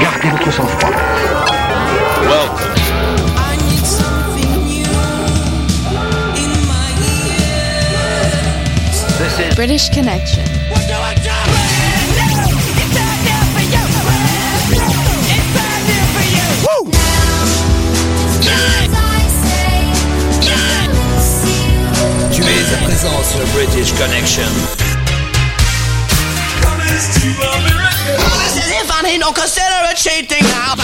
Gardez votre sang-froid. Welcome. I need something new in my ears. This is British Connection. What do I do? It's bad news for you. It's bad news for you. Tu es à présent sur British Connection. This is if I need no consider it cheating now.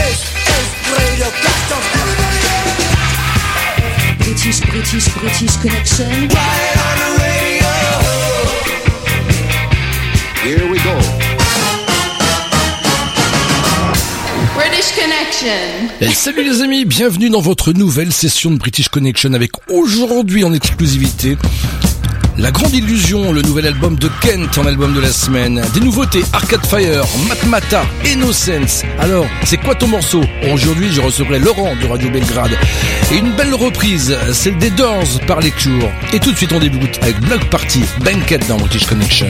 This is Radio Gaston. British, British, British Connection. Connection. Et salut les amis, bienvenue dans votre nouvelle session de British Connection avec aujourd'hui en exclusivité La Grande Illusion, le nouvel album de Kent en album de la semaine. Des nouveautés Arcade Fire, Matmata, Innocence. Alors, c'est quoi ton morceau Aujourd'hui, je recevrai Laurent de Radio Belgrade. Et une belle reprise, celle des Doors par Lecture. Et tout de suite, on débute avec Block Party, Banquet dans British Connection.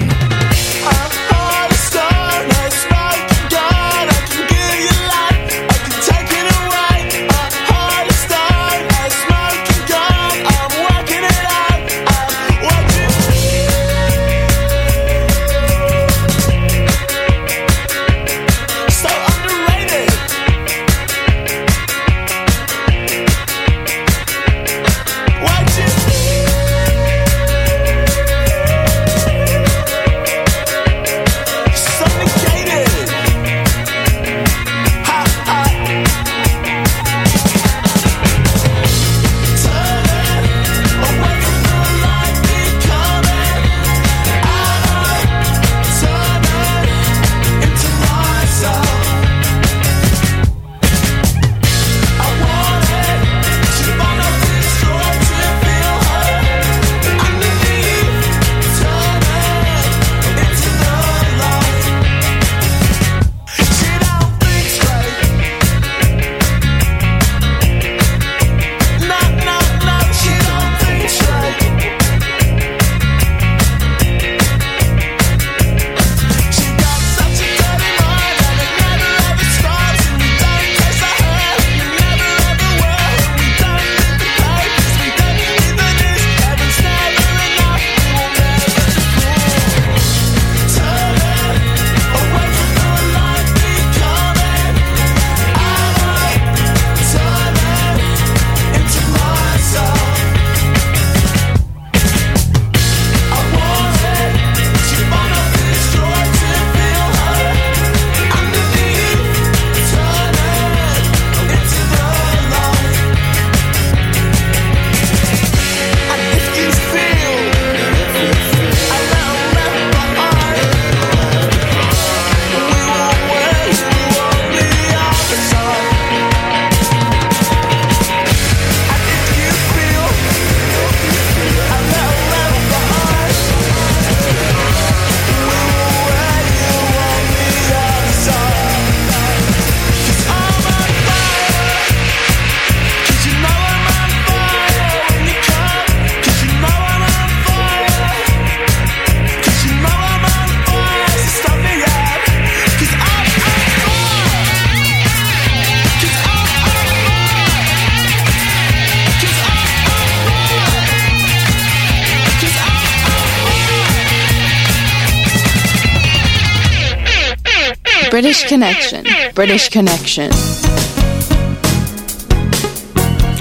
British Connection. British Connection.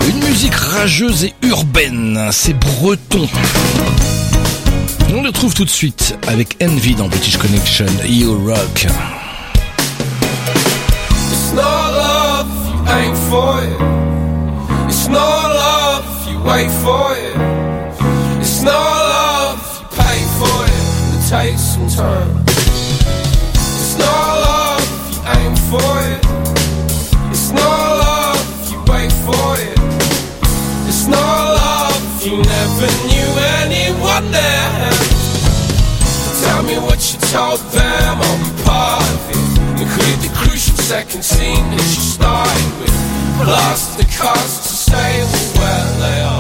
Une musique rageuse et urbaine, c'est breton. On le trouve tout de suite avec Envy dans British Connection, You Rock. It's not love if you ain't for it. It's not love if you wait for it. It's not love if you pay for it. It takes some time. It's not for it. It's not love you wait for it. It's not love you never knew anyone there. Tell me what you told them, be part of it. Include the crucial second scene that you started with. Plus the cost to stay where they are.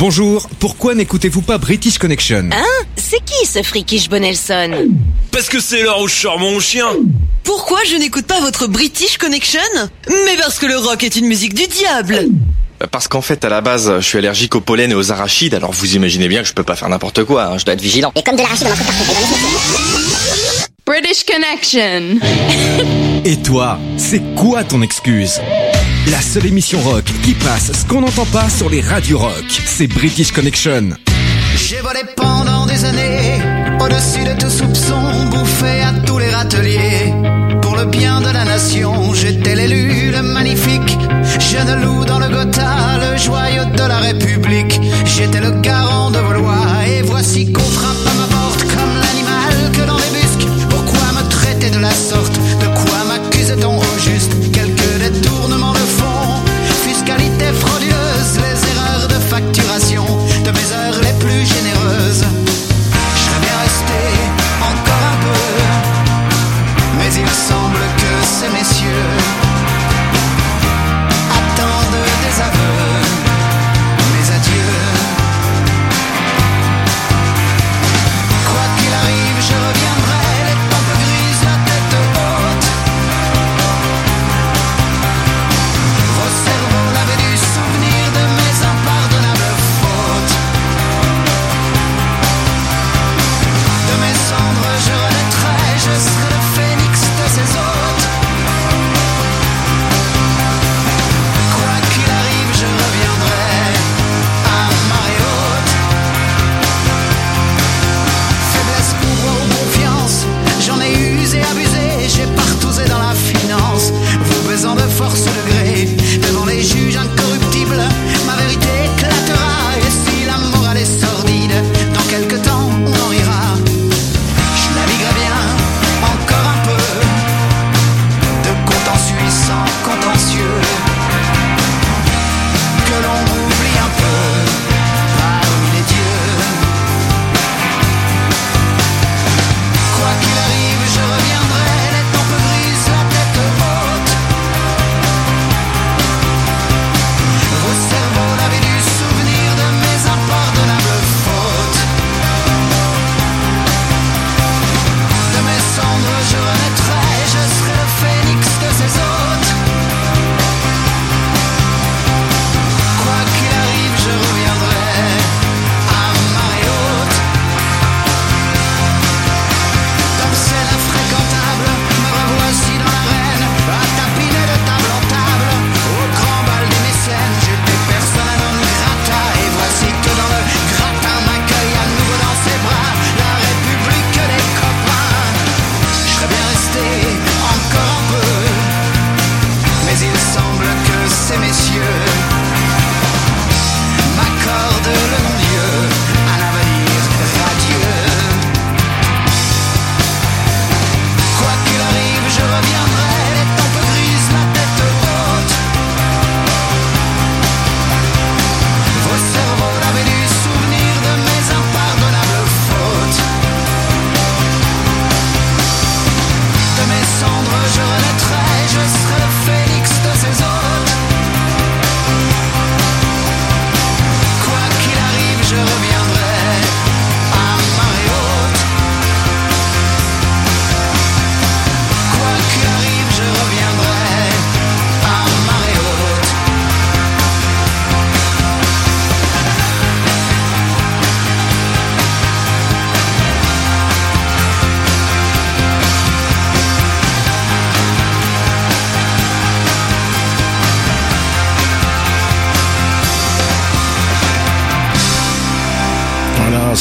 Bonjour, pourquoi n'écoutez-vous pas British Connection Hein C'est qui ce Frikish Bonelson Parce que c'est l'heure où je sors mon chien Pourquoi je n'écoute pas votre British Connection Mais parce que le rock est une musique du diable Parce qu'en fait, à la base, je suis allergique au pollen et aux arachides, alors vous imaginez bien que je peux pas faire n'importe quoi, hein, je dois être vigilant. Et comme de l'arachide, on en trouve partout. British Connection. Et toi, c'est quoi ton excuse? La seule émission rock qui passe ce qu'on n'entend pas sur les radios rock, c'est British Connection. J'ai volé pendant des années, au-dessus de tout soupçon, bouffé à tous les râteliers. Pour le bien de la nation, j'étais l'élu, le magnifique, jeune loup dans le Gotha, le joyau de la République. J'étais le garant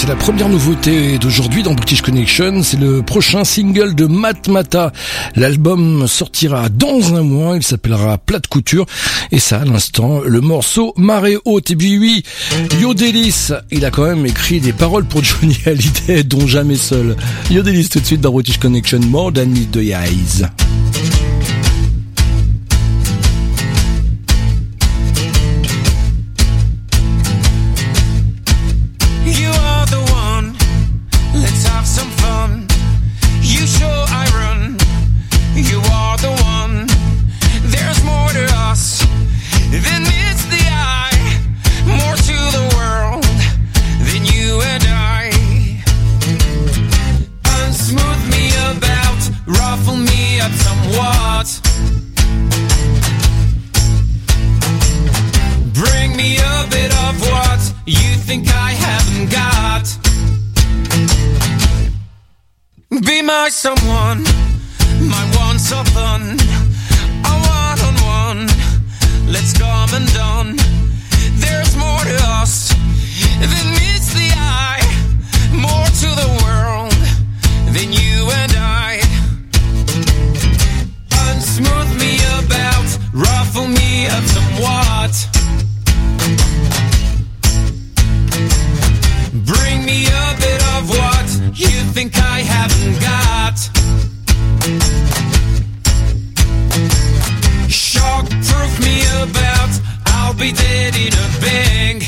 la première nouveauté d'aujourd'hui dans British Connection. C'est le prochain single de Matmata. L'album sortira dans un mois. Il s'appellera Plate Couture. Et ça, à l'instant, le morceau Marée Haute. Et puis oui, Yodelis, il a quand même écrit des paroles pour Johnny Hallyday, dont jamais seul. Yodelis tout de suite dans British Connection. More than meet the eyes. Nice someone might want something. A one on one, let's come and done. There's more to us than about, I'll be dead in a bang.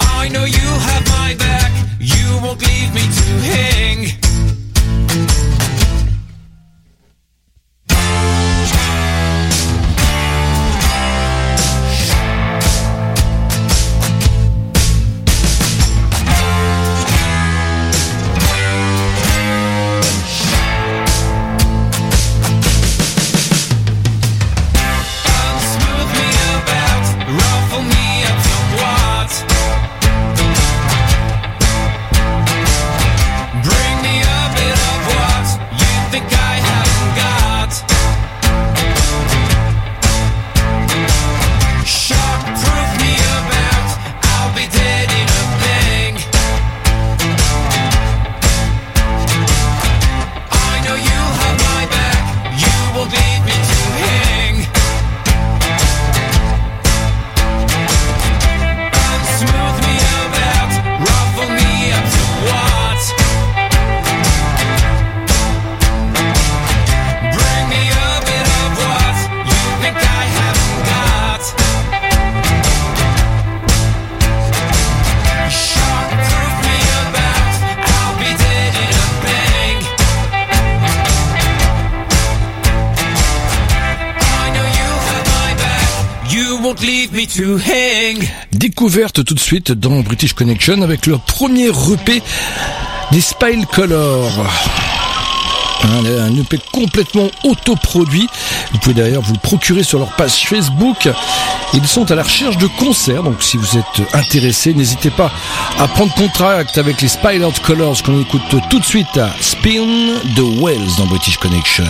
I know you have my back, you won't leave me to hang. Découverte tout de suite dans British Connection avec leur premier EP des Spile Color. Un, un EP complètement autoproduit. Vous pouvez d'ailleurs vous le procurer sur leur page Facebook. Ils sont à la recherche de concerts, donc si vous êtes intéressé, n'hésitez pas à prendre contact avec les Spile Out Colors qu'on écoute tout de suite à Spin the Wells dans British Connection.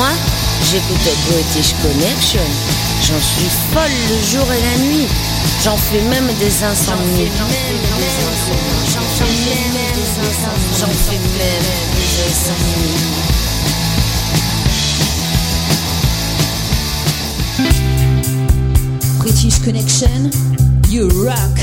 Moi, j'écoutais British Connection. J'en suis folle le jour et la nuit. J'en fais même des insomnies. J'en fais même des insomnies. J'en fais même des insomnies. British Connection, you rock.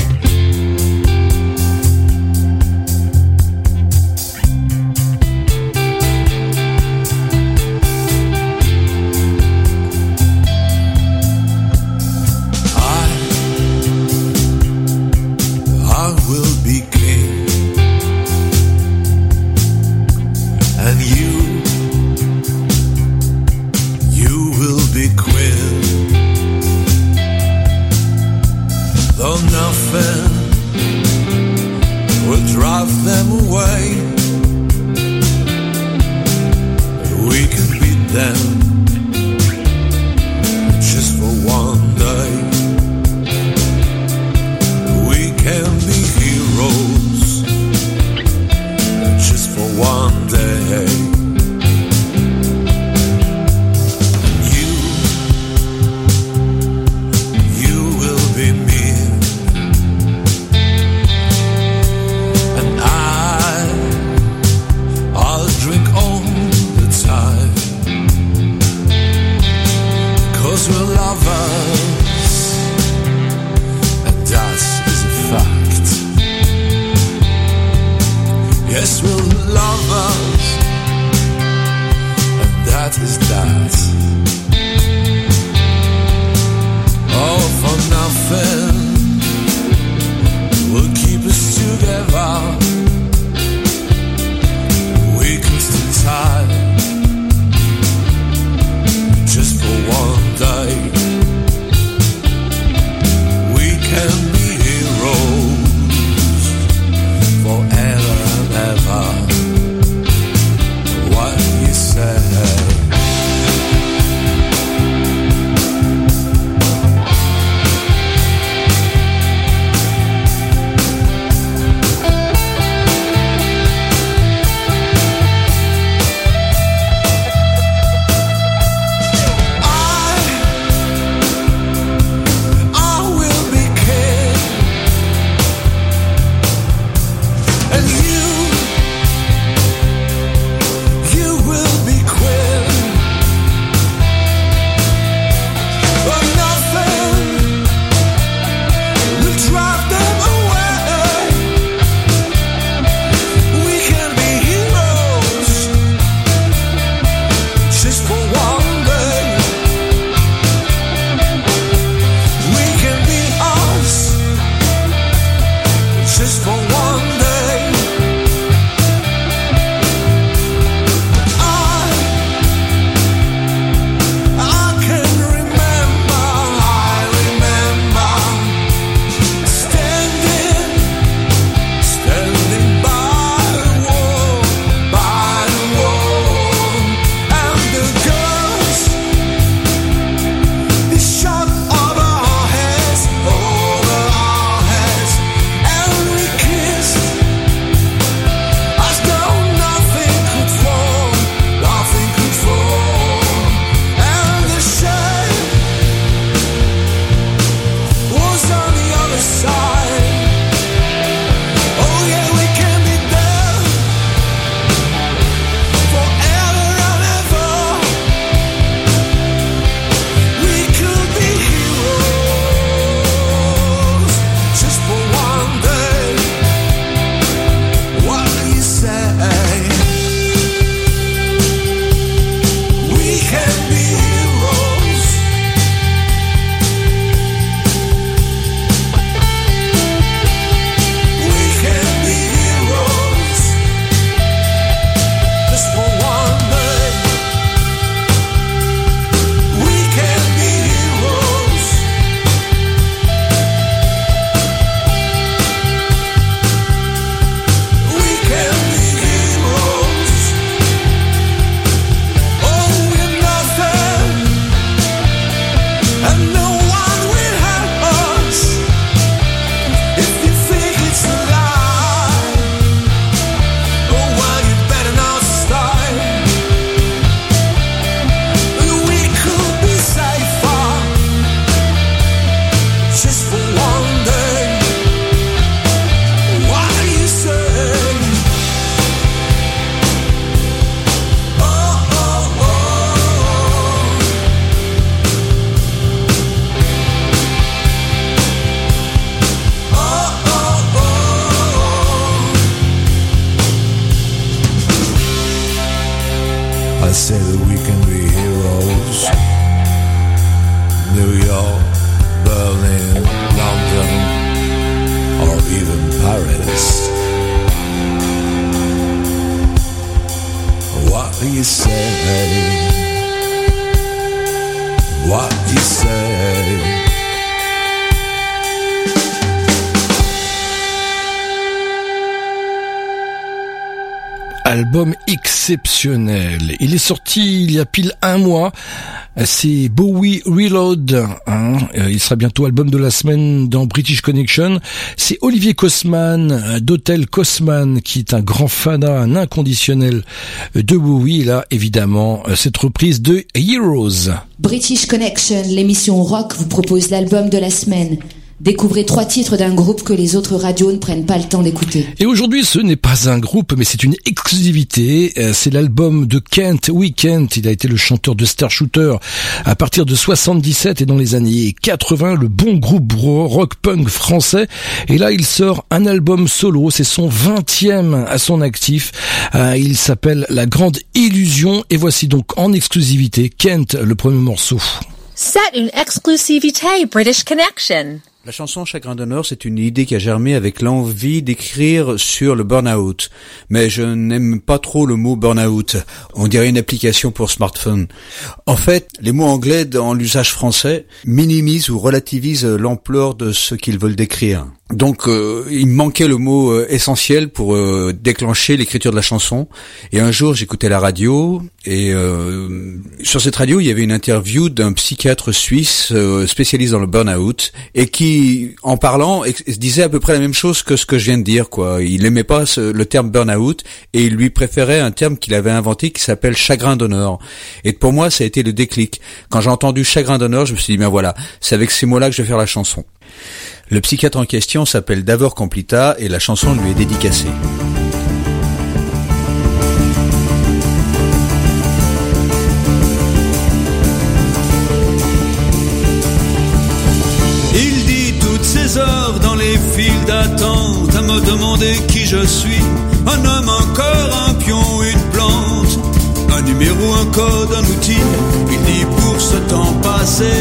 Il est sorti il y a pile un mois. C'est Bowie Reload. hein. Euh, Il sera bientôt album de la semaine dans British Connection. C'est Olivier Kosman euh, d'Hôtel Kosman qui est un grand fanat, un inconditionnel de Bowie. Là, évidemment, euh, cette reprise de Heroes. British Connection, l'émission rock, vous propose l'album de la semaine. Découvrez trois titres d'un groupe que les autres radios ne prennent pas le temps d'écouter. Et aujourd'hui, ce n'est pas un groupe, mais c'est une exclusivité. Euh, C'est l'album de Kent Weekend. Il a été le chanteur de Star Shooter à partir de 77 et dans les années 80, le bon groupe ro- rock punk français. Et là, il sort un album solo. C'est son 20e à son actif. Euh, Il s'appelle La Grande Illusion. Et voici donc en exclusivité Kent, le premier morceau. C'est une exclusivité British Connection. La chanson Chagrin d'honneur, c'est une idée qui a germé avec l'envie d'écrire sur le burn-out. Mais je n'aime pas trop le mot burn-out. On dirait une application pour smartphone. En fait, les mots anglais dans l'usage français minimisent ou relativisent l'ampleur de ce qu'ils veulent décrire. Donc, euh, il me manquait le mot euh, essentiel pour euh, déclencher l'écriture de la chanson. Et un jour, j'écoutais la radio et euh, sur cette radio, il y avait une interview d'un psychiatre suisse euh, spécialiste dans le burn-out et qui, en parlant, disait à peu près la même chose que ce que je viens de dire. Quoi, il aimait pas ce- le terme burn-out et il lui préférait un terme qu'il avait inventé qui s'appelle chagrin d'honneur. Et pour moi, ça a été le déclic. Quand j'ai entendu chagrin d'honneur, je me suis dit, ben voilà, c'est avec ces mots-là que je vais faire la chanson. Le psychiatre en question s'appelle Davor Complita et la chanson lui est dédicacée. Il dit toutes ces heures dans les files d'attente à me demander qui je suis. Un homme, un corps, un pion, une plante. Un numéro, un code, un outil. Il dit pour ce temps passé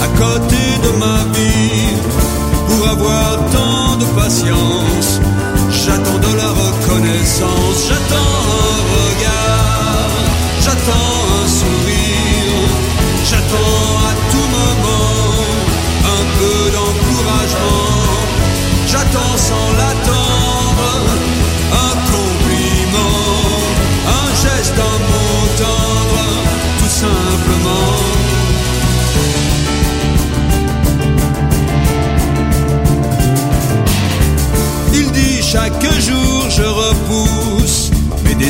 à côté de ma vie. Pour avoir tant de patience, j'attends de la reconnaissance. J'attends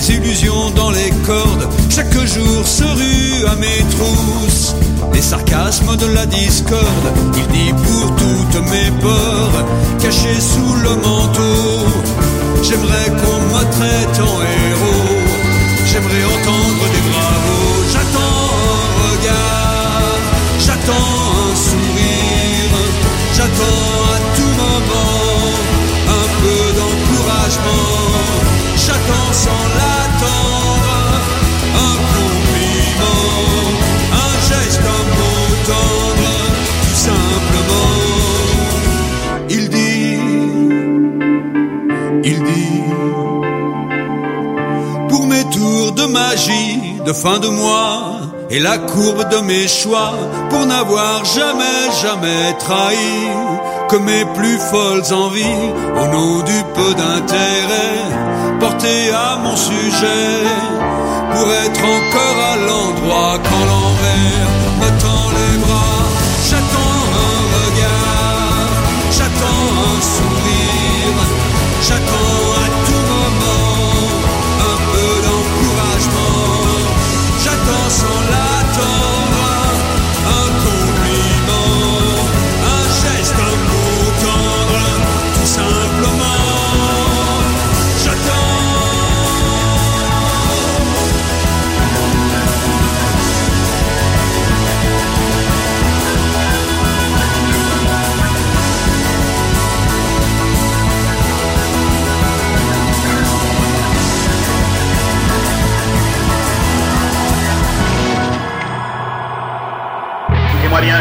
mes désillusions dans les cordes. Chaque jour se rue à mes trousses les sarcasmes de la discorde. Il dit pour toutes mes peurs cachées sous le manteau. J'aimerais qu'on me traite en héros. J'aimerais entendre des bravos. J'attends un regard, j'attends un sourire, j'attends à tout moment un peu d'encouragement. J'attends sans l'attendre un compliment, un geste, un mot tendre, tout simplement. Il dit, il dit, pour mes tours de magie de fin de mois et la courbe de mes choix pour n'avoir jamais, jamais trahi que mes plus folles envies au nom du peu d'intérêt porté à mon sujet pour être encore à l'endroit quand l'envers me tend les bras. J'attends un regard, j'attends un sourire, j'attends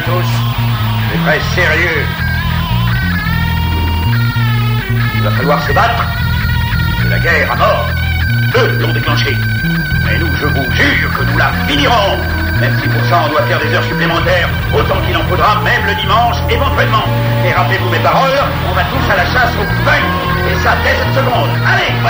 c'est très sérieux. Il va falloir se battre, la guerre à mort. Eux l'ont déclenché. Mais nous, je vous jure que nous la finirons. Même si pour ça on doit faire des heures supplémentaires, autant qu'il en faudra, même le dimanche, éventuellement. Et rappelez-vous mes paroles, on va tous à la chasse au pain. Et ça dès cette seconde. Allez, on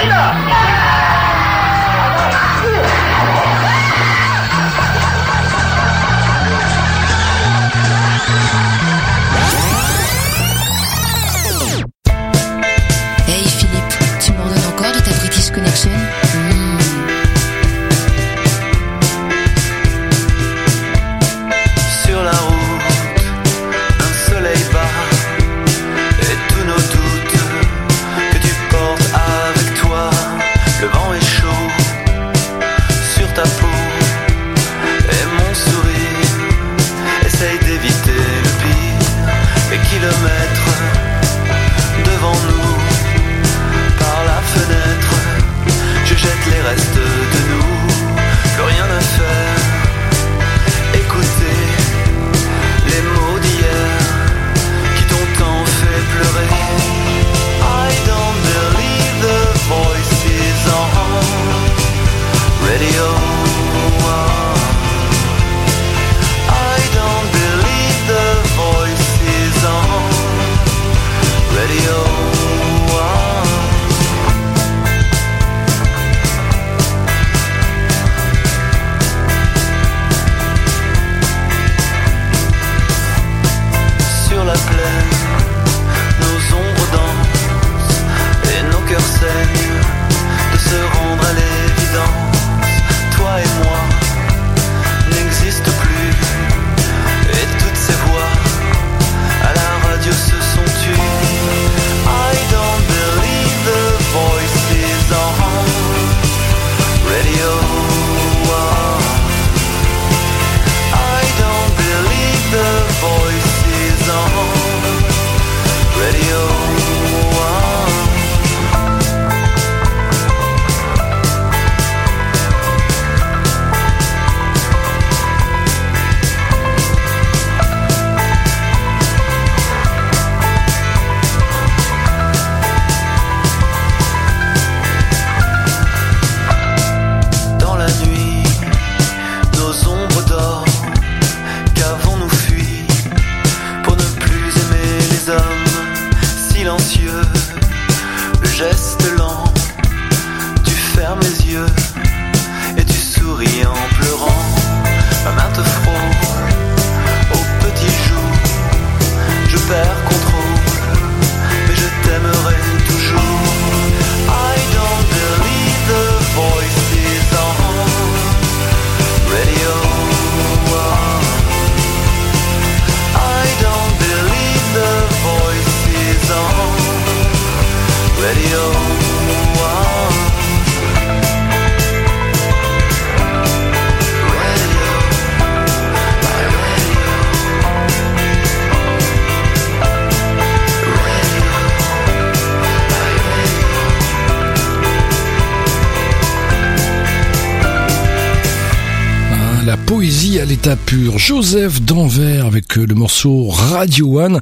Joseph d'Anvers avec euh, le morceau Radio One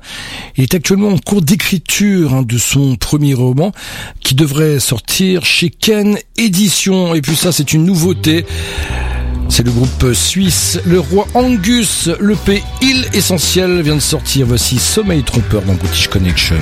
est actuellement en cours d'écriture hein, de son premier roman qui devrait sortir chez Ken Édition. Et puis ça, c'est une nouveauté. C'est le groupe suisse Le Roi Angus. Le P Il Essentiel vient de sortir. Voici Sommeil Trompeur dans British Connection.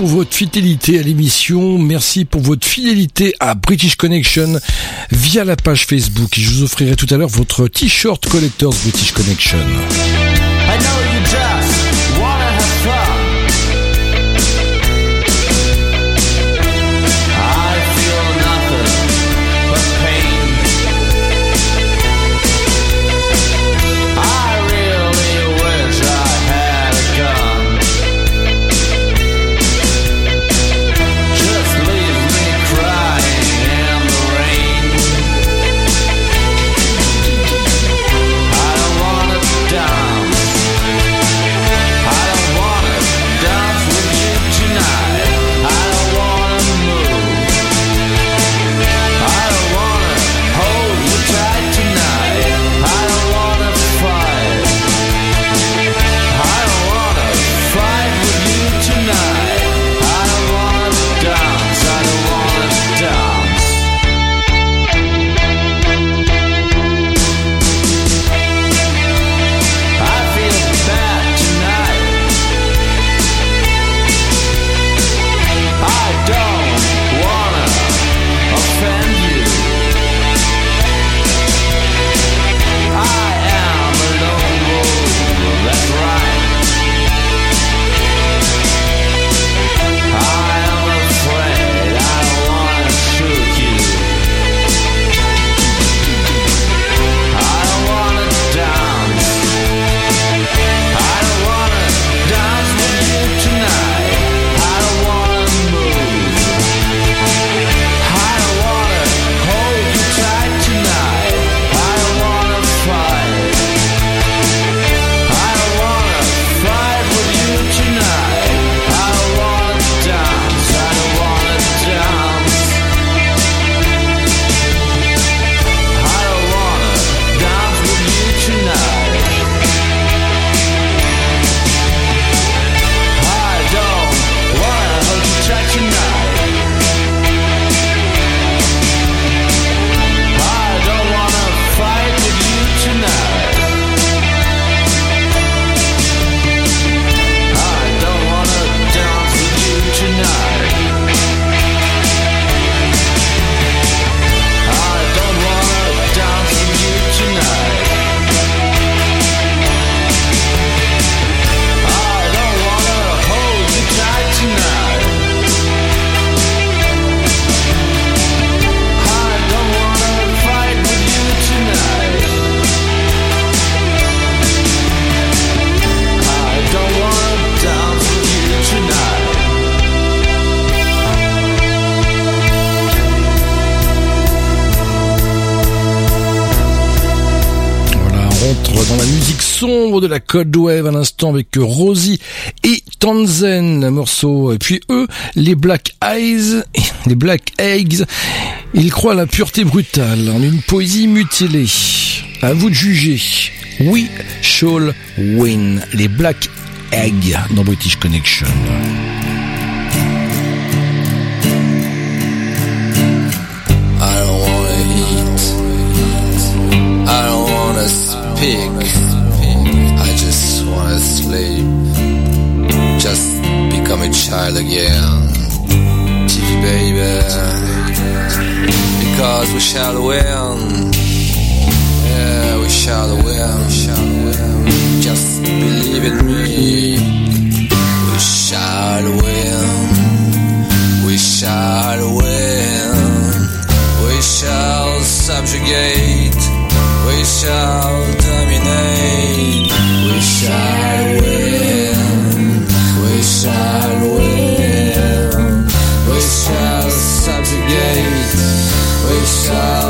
Pour votre fidélité à l'émission. Merci pour votre fidélité à British Connection via la page Facebook. Je vous offrirai tout à l'heure votre t-shirt Collectors British Connection. De la Cold Wave à l'instant avec Rosie et Tanzen, un morceau. Et puis eux, les Black Eyes, les Black Eggs, ils croient à la pureté brutale, en une poésie mutilée. À vous de juger. We shall win. Les Black Eggs dans British Connection. I don't wanna. I don't wanna speak. I just become a child again. Gee, baby. Because we shall win. Yeah, we shall win. we shall win. Just believe in me. We shall win. We shall win. We shall subjugate. We shall dominate. We shall We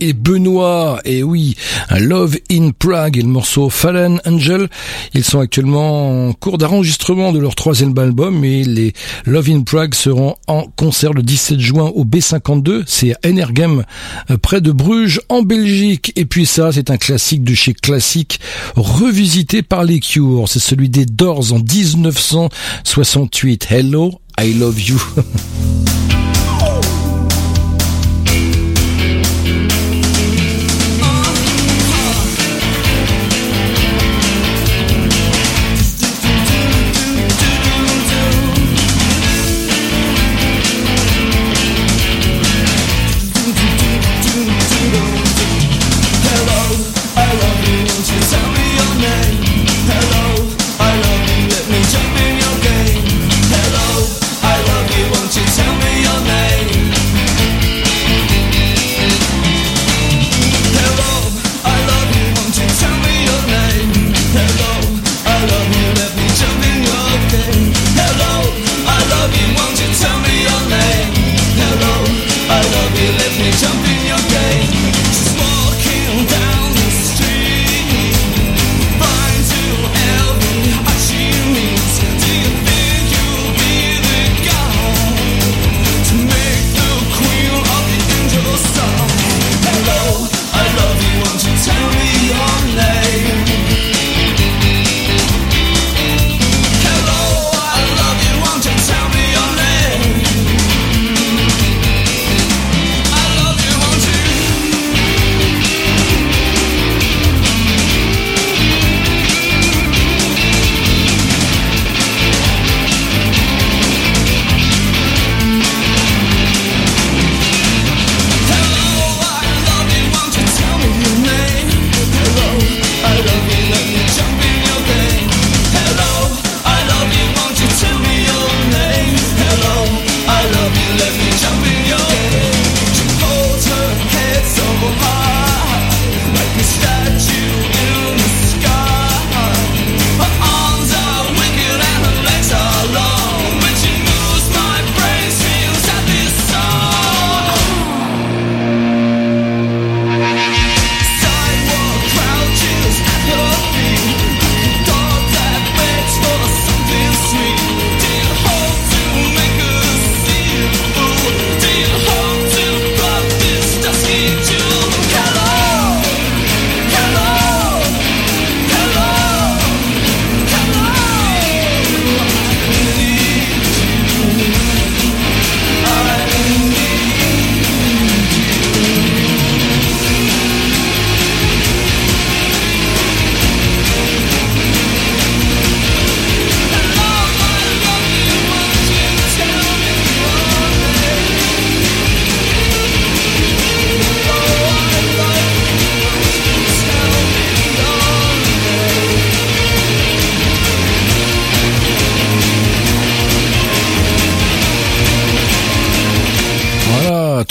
Et Benoît. Et oui, Love in Prague et le morceau Fallen Angel. Ils sont actuellement en cours d'enregistrement de leur troisième album et les Love in Prague seront en concert le 17 juin au B52. C'est à Energem, euh, près de Bruges, en Belgique. Et puis ça, c'est un classique de chez Classique, revisité par les Cure. C'est celui des Doors en 1968. Hello, I love you.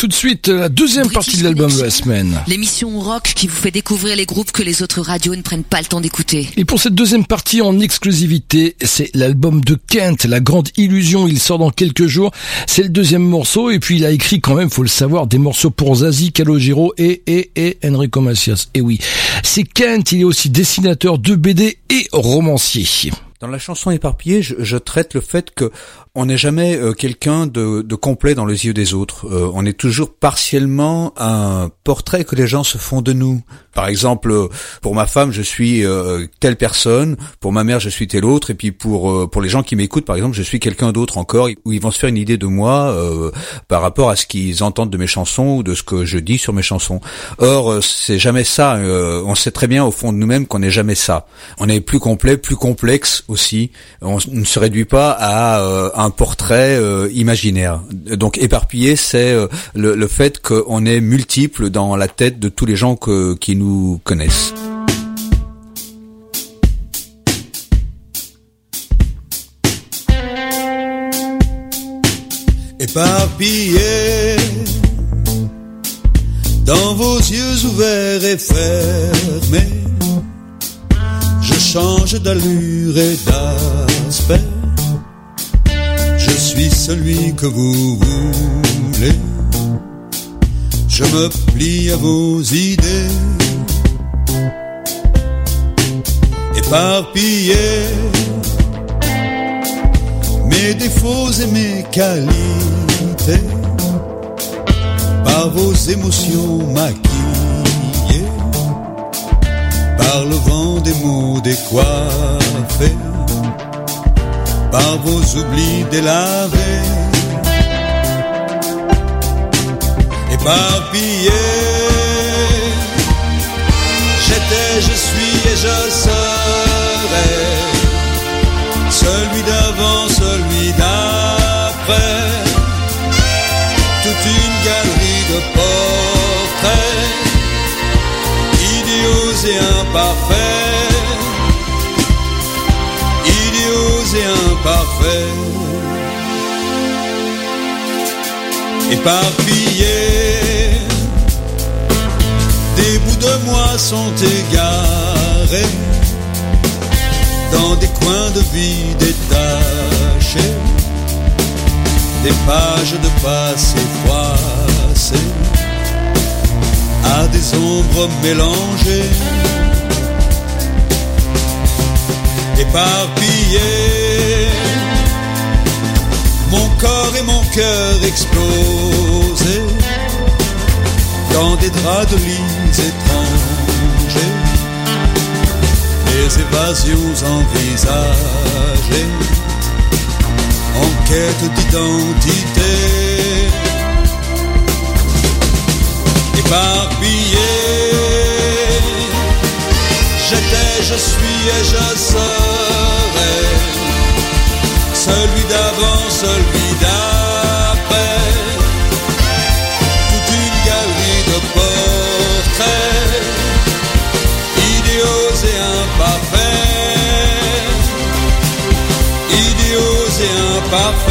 tout de suite, la deuxième partie de l'album de la semaine. L'émission rock qui vous fait découvrir les groupes que les autres radios ne prennent pas le temps d'écouter. Et pour cette deuxième partie en exclusivité, c'est l'album de Kent, La Grande Illusion. Il sort dans quelques jours. C'est le deuxième morceau. Et puis il a écrit quand même, faut le savoir, des morceaux pour Zazie, Calogero et, et, et Enrico Macias. Et oui, c'est Kent. Il est aussi dessinateur de BD et romancier. Dans la chanson éparpillée, je, je traite le fait que on n'est jamais euh, quelqu'un de, de complet dans les yeux des autres. Euh, on est toujours partiellement un portrait que les gens se font de nous. Par exemple, euh, pour ma femme, je suis euh, telle personne. Pour ma mère, je suis telle autre. Et puis pour euh, pour les gens qui m'écoutent, par exemple, je suis quelqu'un d'autre encore, où ils vont se faire une idée de moi euh, par rapport à ce qu'ils entendent de mes chansons ou de ce que je dis sur mes chansons. Or, c'est jamais ça. On sait très bien au fond de nous-mêmes qu'on n'est jamais ça. On est plus complet, plus complexe aussi. On ne se réduit pas à euh, un portrait euh, imaginaire. Donc éparpillé, c'est euh, le, fait qu'on est multiple dans la tête de tous les gens que, qui nous connaissent. éparpillé dans vos yeux ouverts et fermés. Je change d'allure et d'aspect. Je suis celui que vous voulez. je me plie à vos idées. Éparpillés, mes défauts et mes qualités, par vos émotions maquillées, par le vent des mots décoiffés, par vos oublis délavés. éparpillé. J'étais, je suis et je serai celui d'avant, celui d'après. Toute une galerie de portraits, idéaux et imparfaits, imparfaits. éparpillés. Des bouts de moi sont égarés dans des coins de vie détachés, des pages de passé froissées à des ombres mélangées, éparpillés mon corps et mon cœur explosés dans des draps de lits étrangers, les évasions envisagées en quête d'identité. Éparpillé, j'étais, je suis et je serai celui d'avant, celui d'après. Toute une galerie de portraits, idéaux et imparfaits, idéaux et imparfaits.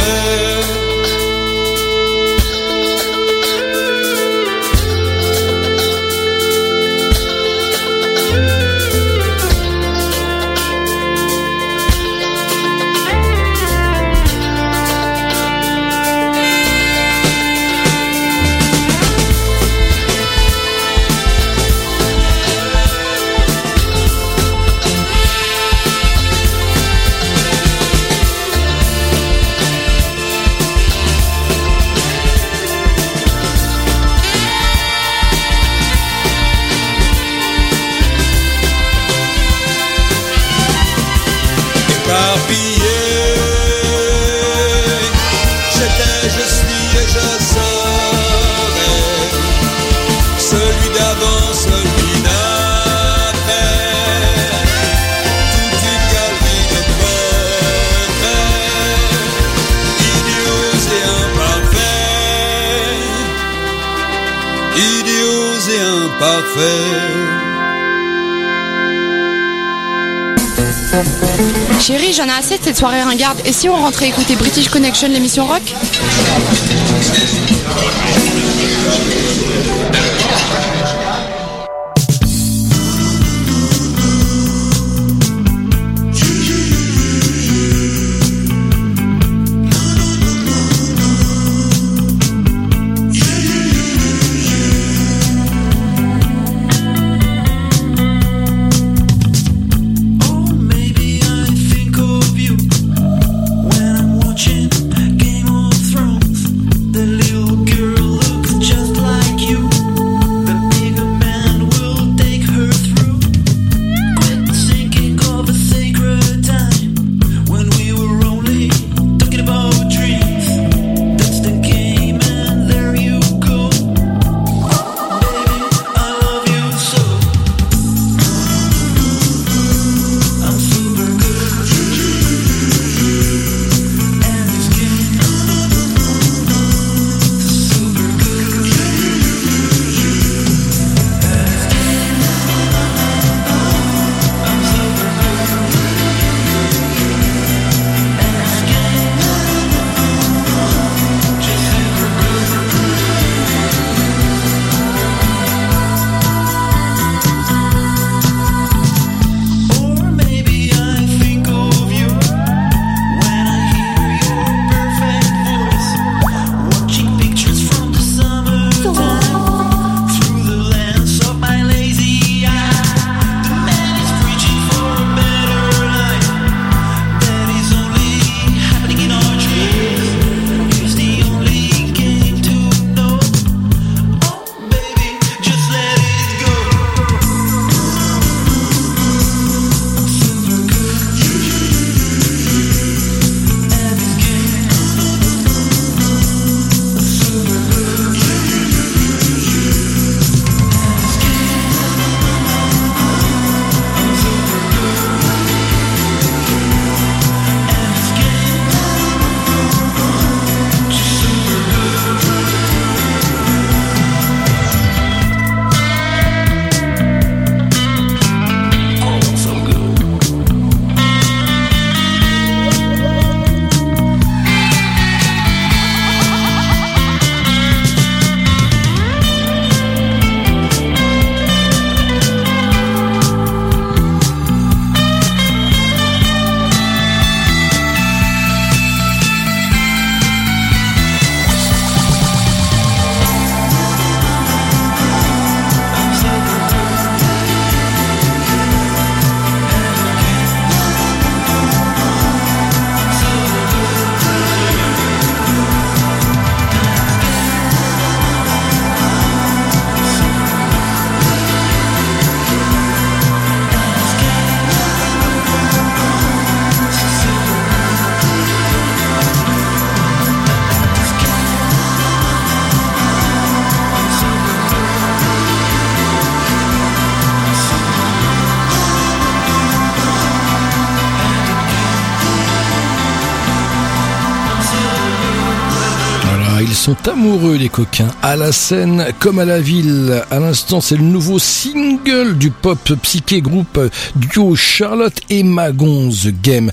J'en ai assez de cette soirée ringarde. Et si on rentrait écouter British Connection, l'émission rock? sont amoureux les coquins, à la scène comme à la ville. À l'instant, c'est le nouveau single du pop psyché groupe duo Charlotte et Magon The Game.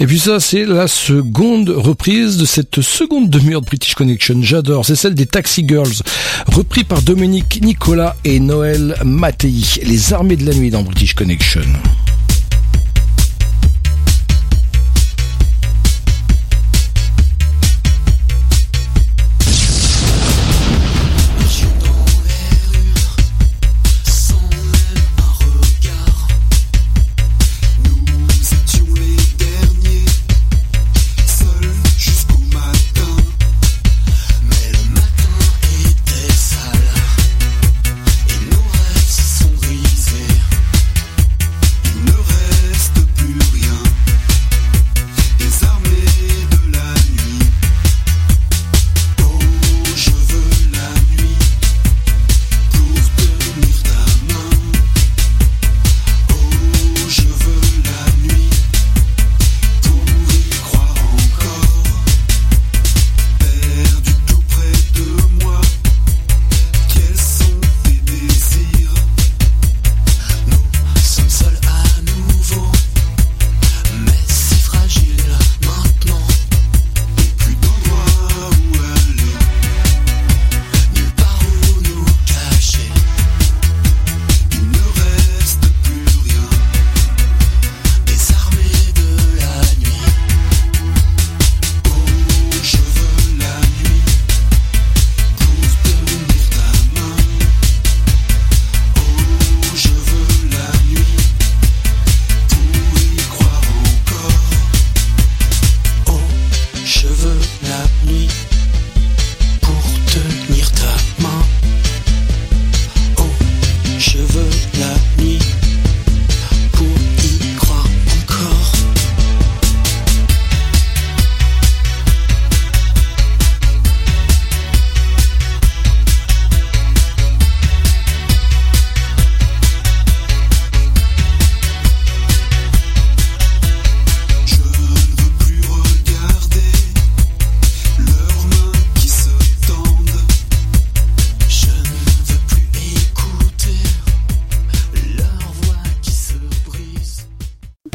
Et puis ça, c'est la seconde reprise de cette seconde demi-heure de British Connection. J'adore, c'est celle des Taxi Girls, repris par Dominique Nicolas et Noël Mattei, les armées de la nuit dans British Connection.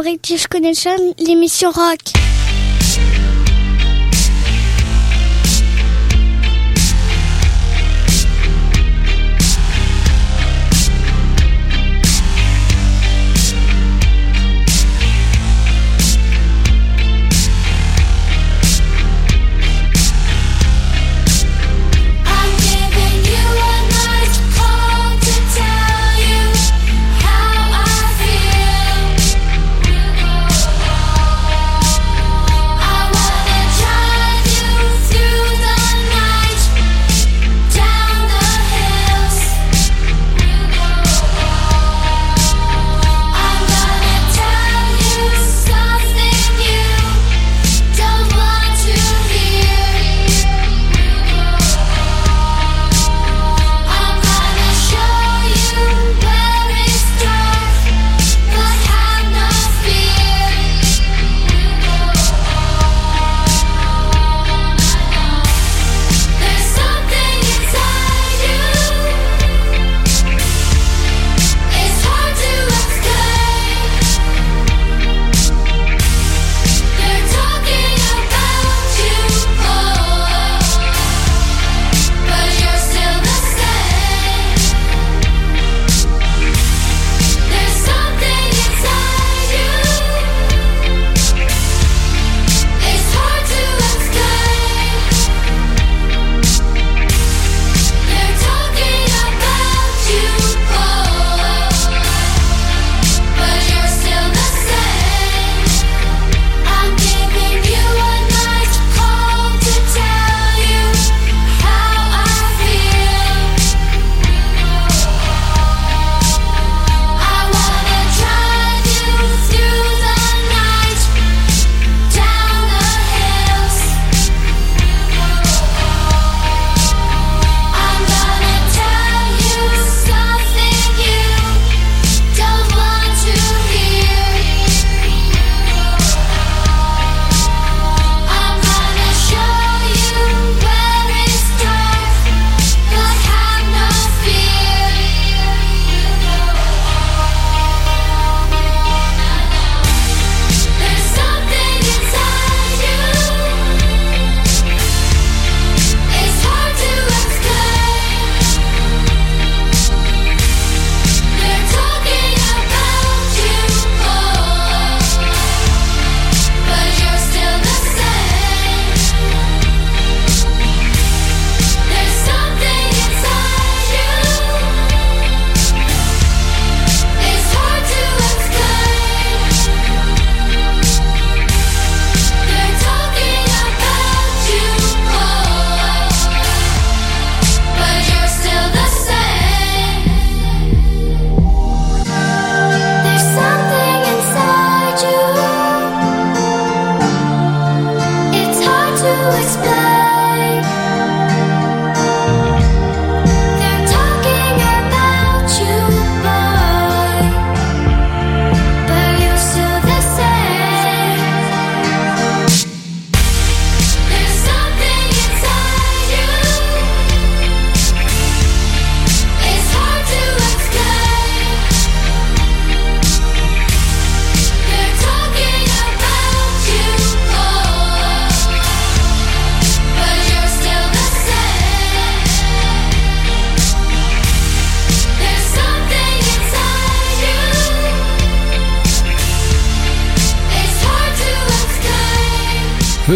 Je connais Connection, l'émission rock.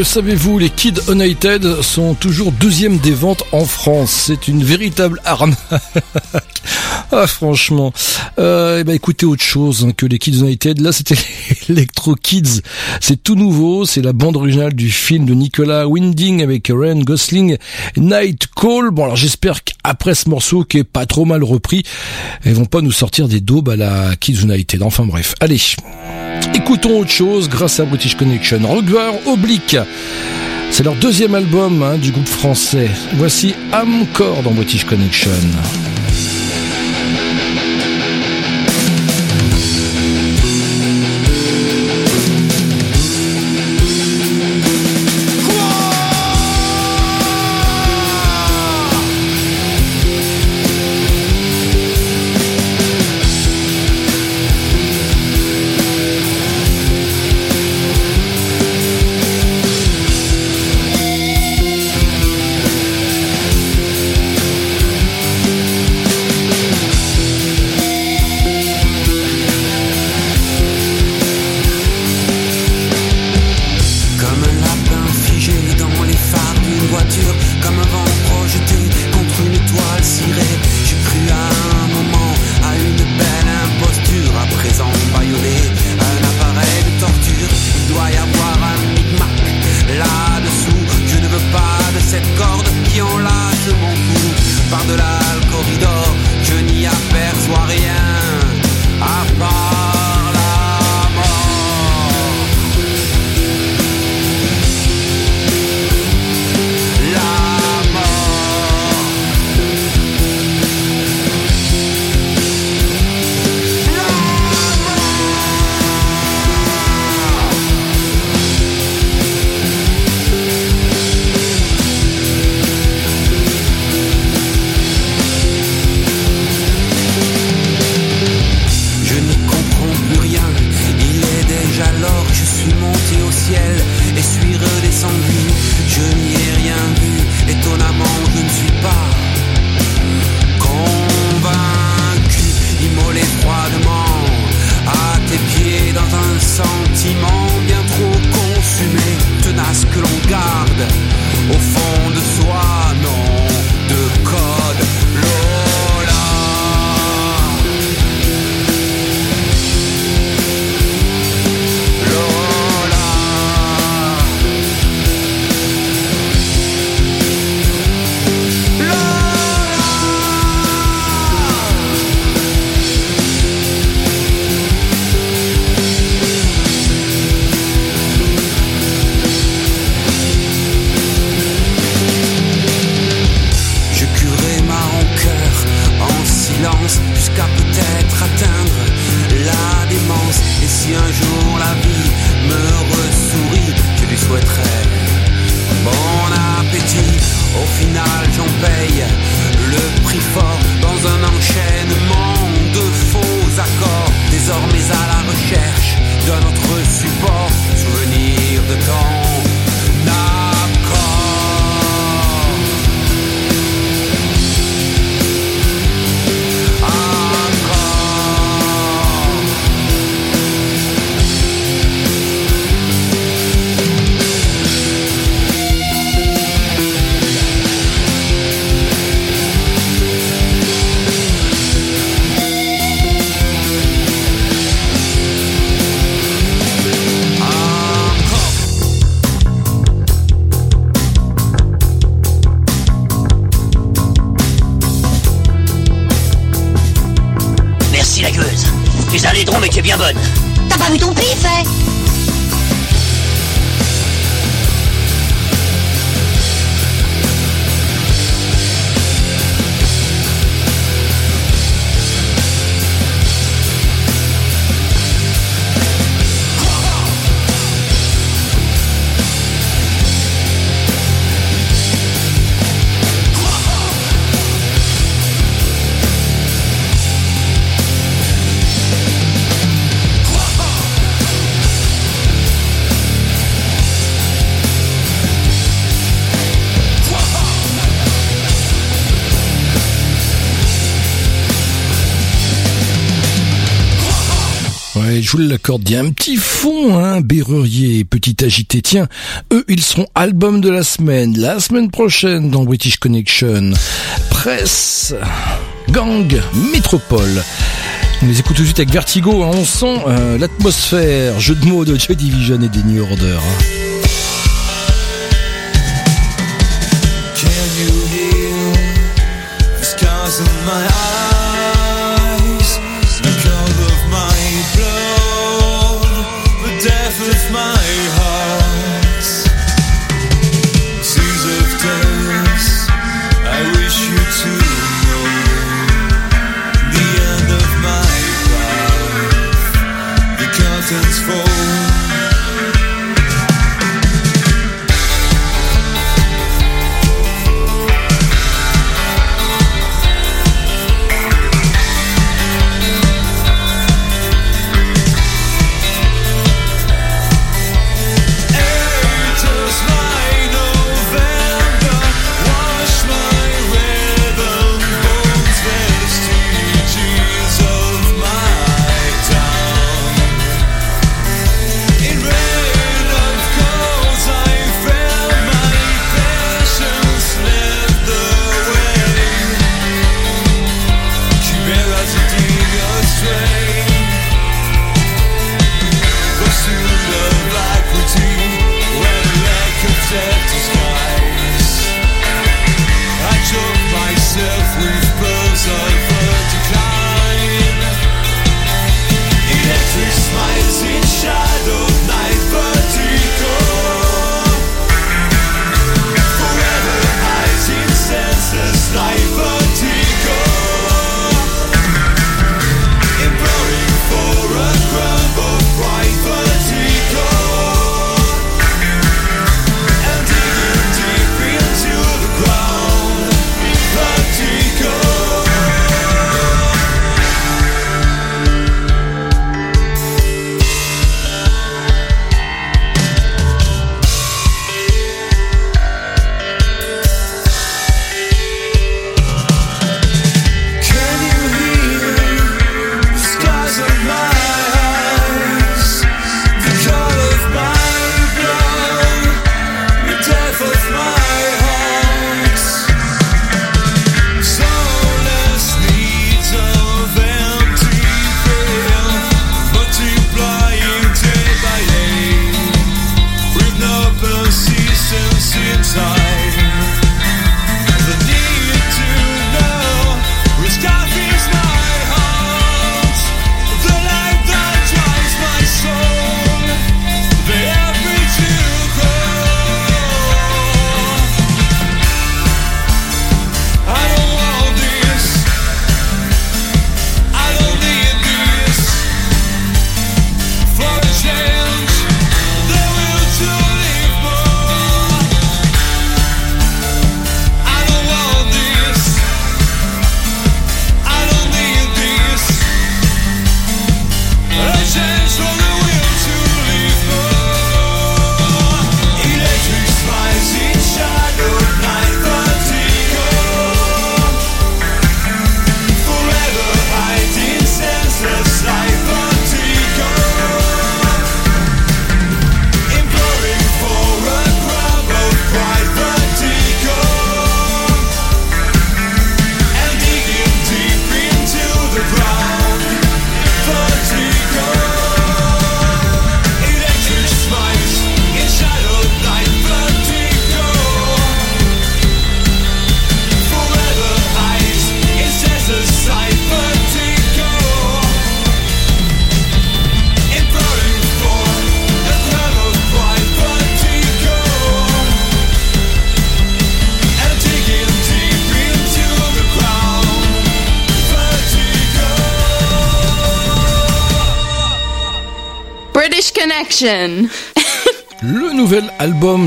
Savez-vous, les Kids United sont toujours deuxième des ventes en France. C'est une véritable arnaque. Ah franchement. Euh, eh ben écoutez autre chose hein, que les Kids United. Là c'était Electro Kids. C'est tout nouveau. C'est la bande originale du film de Nicolas Winding avec Ryan Gosling, Night Call. Bon alors j'espère qu'après ce morceau qui est pas trop mal repris, ils vont pas nous sortir des daubes à la Kids United. Enfin bref. Allez. Écoutons autre chose grâce à British Connection. Rockbar Oblique. C'est leur deuxième album hein, du groupe français. Voici Amcore dans British Connection. il y a un petit fond, hein, Berrurier, petit agité. Tiens, eux, ils seront album de la semaine, la semaine prochaine dans British Connection. Presse, gang, métropole. On les écoute tout de suite avec Vertigo, hein. on sent euh, l'atmosphère, jeu de mots de Joy Division et des New Order. Hein.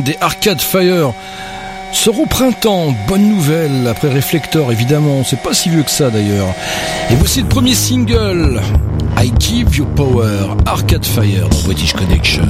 des Arcade Fire sort au printemps. Bonne nouvelle, après Reflector évidemment, c'est pas si vieux que ça d'ailleurs. Et voici le premier single, I Give You Power, Arcade Fire British Connection.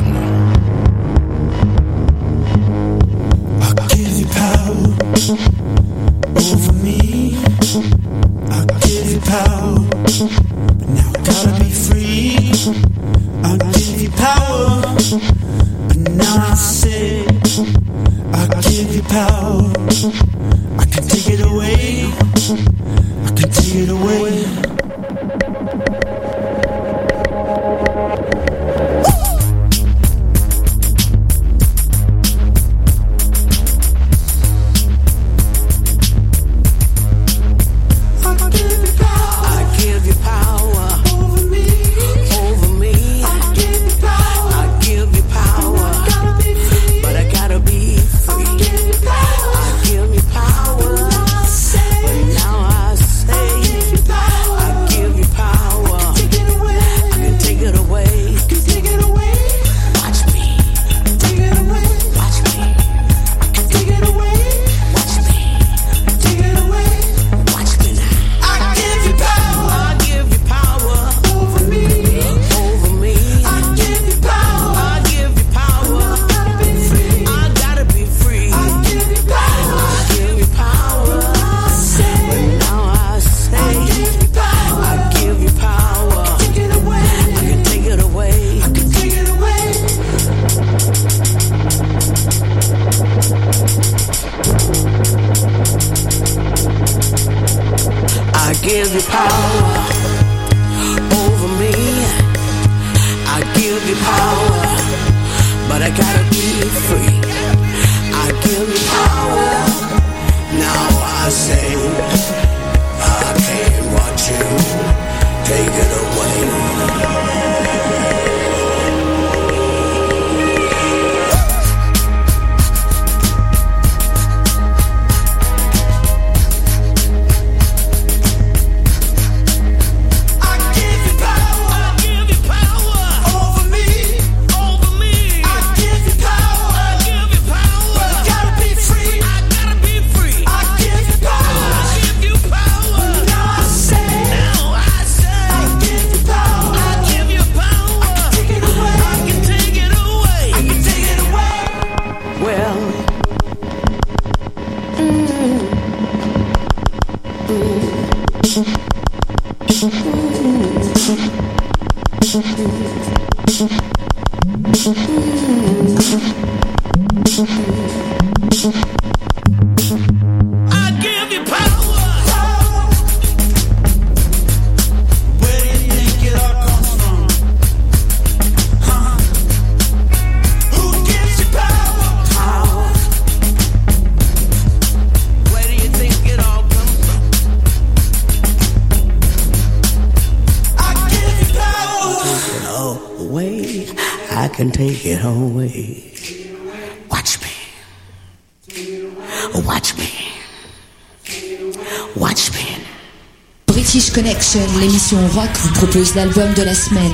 L'émission rock, vous propose l'album de la semaine.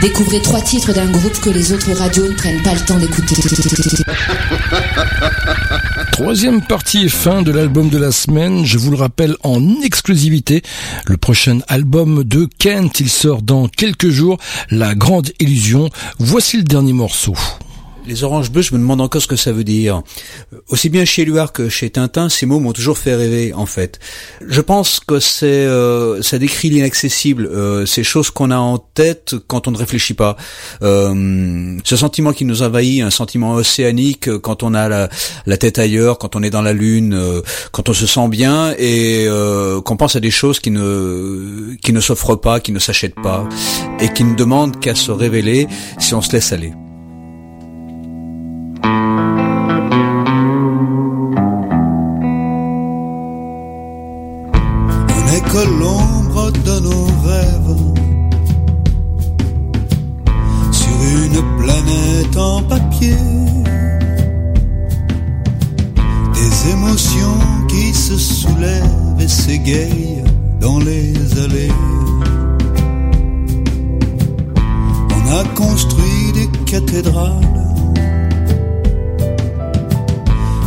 Découvrez trois titres d'un groupe que les autres radios ne prennent pas le temps d'écouter. Troisième partie et fin de l'album de la semaine, je vous le rappelle en exclusivité, le prochain album de Kent, il sort dans quelques jours, La Grande Illusion. Voici le dernier morceau. Les oranges bleues, je me demande encore ce que ça veut dire. Euh, Aussi bien chez Luard que chez Tintin, ces mots m'ont toujours fait rêver, en fait. Je pense que c'est, euh, ça décrit l'inaccessible, euh, ces choses qu'on a en tête quand on ne réfléchit pas. Euh, ce sentiment qui nous envahit, un sentiment océanique euh, quand on a la, la tête ailleurs, quand on est dans la lune, euh, quand on se sent bien et euh, qu'on pense à des choses qui ne, qui ne s'offrent pas, qui ne s'achètent pas et qui ne demandent qu'à se révéler si on se laisse aller. Que l'ombre de nos rêves sur une planète en papier. Des émotions qui se soulèvent et s'égayent dans les allées. On a construit des cathédrales,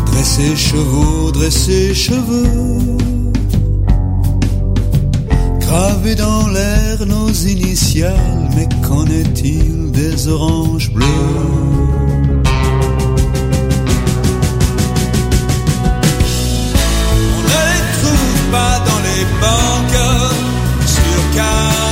dressé chevaux, dressé cheveux. Gravés dans l'air nos initiales, mais qu'en est-il des oranges bleues? On ne les trouve pas dans les banques sur carte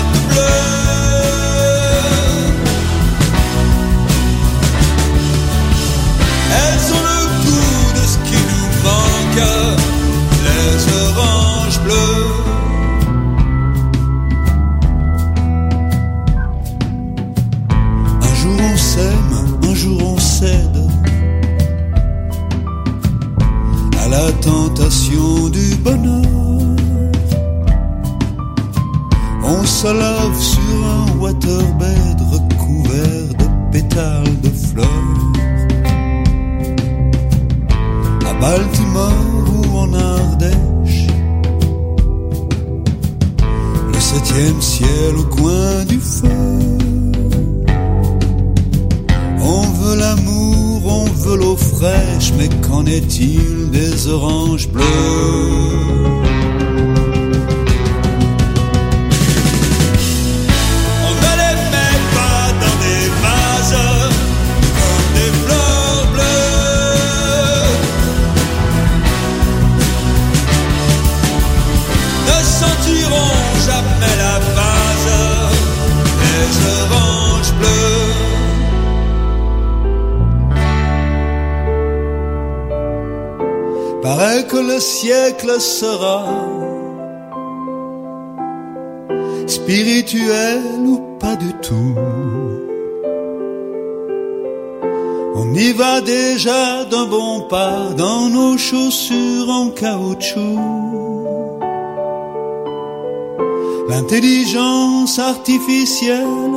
artificielle,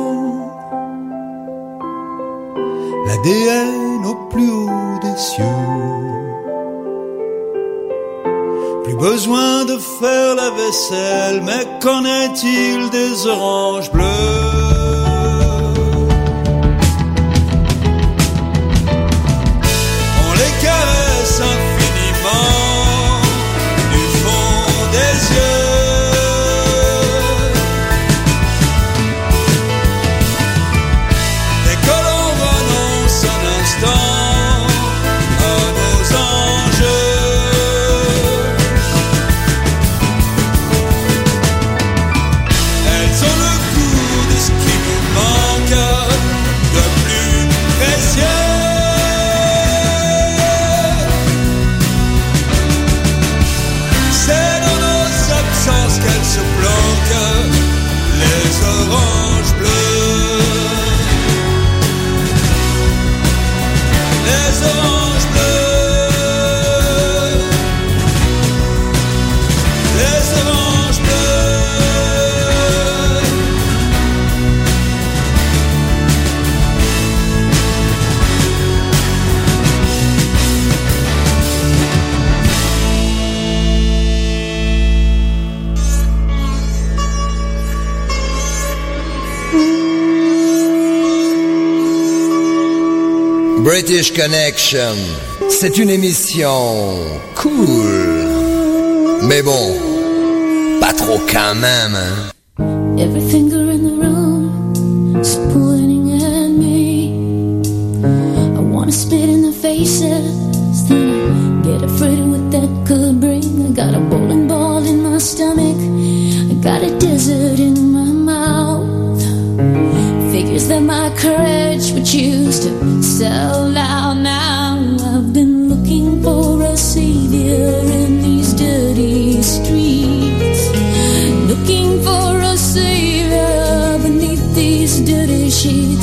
l'ADN au plus haut des cieux. Plus besoin de faire la vaisselle, mais qu'en est-il des oranges bleues? British Connection, c'est une émission cool, mais bon, pas trop quand même. Hein? Every in the room is pointing at me. I wanna spit in the faces, then get afraid of what that could bring. I got a bowling ball in my stomach, I got a desert in my mind. Figures that my courage would choose to sell out now. I've been looking for a savior in these dirty streets. Looking for a savior beneath these dirty sheets.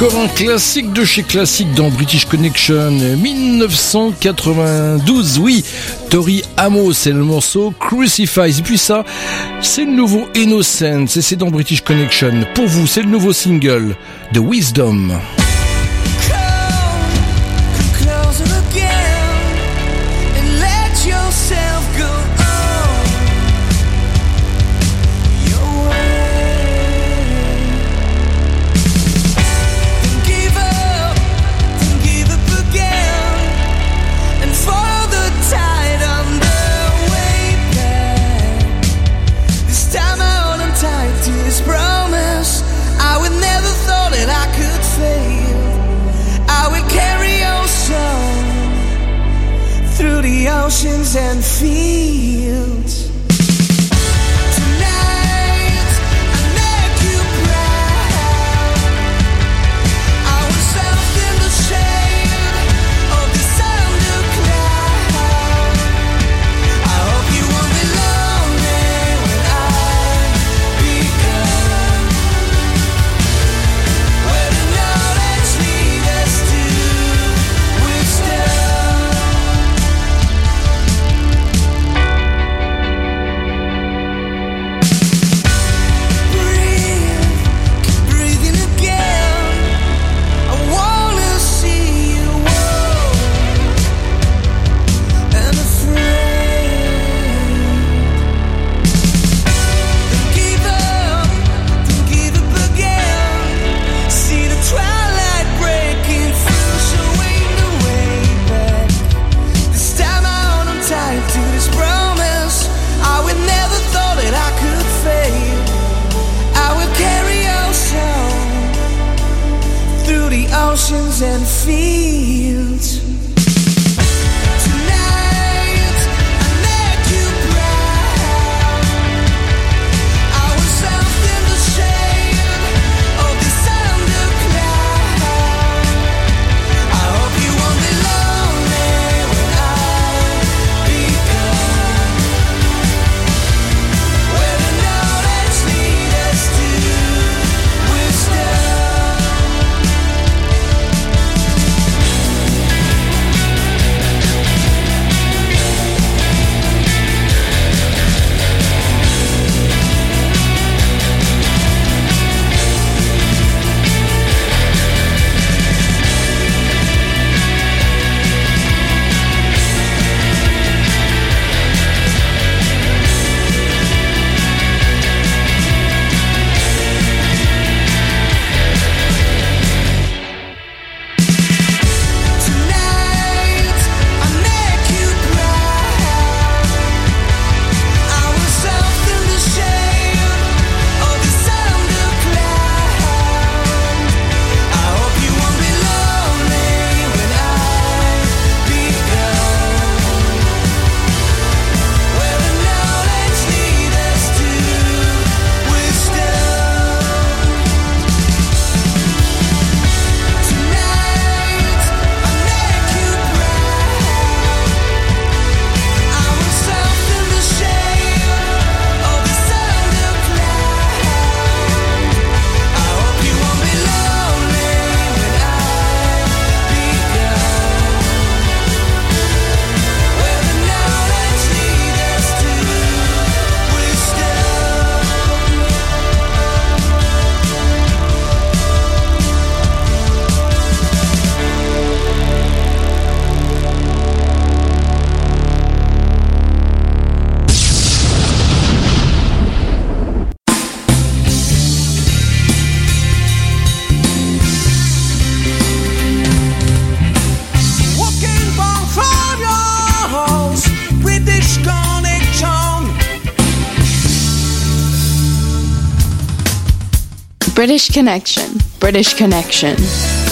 Encore un classique de chez classique dans British Connection 1992. Oui, Tori Amos, c'est le morceau Crucifies. Et puis ça, c'est le nouveau Innocence et c'est dans British Connection. Pour vous, c'est le nouveau single de Wisdom. emotions and feel British Connection. British Connection.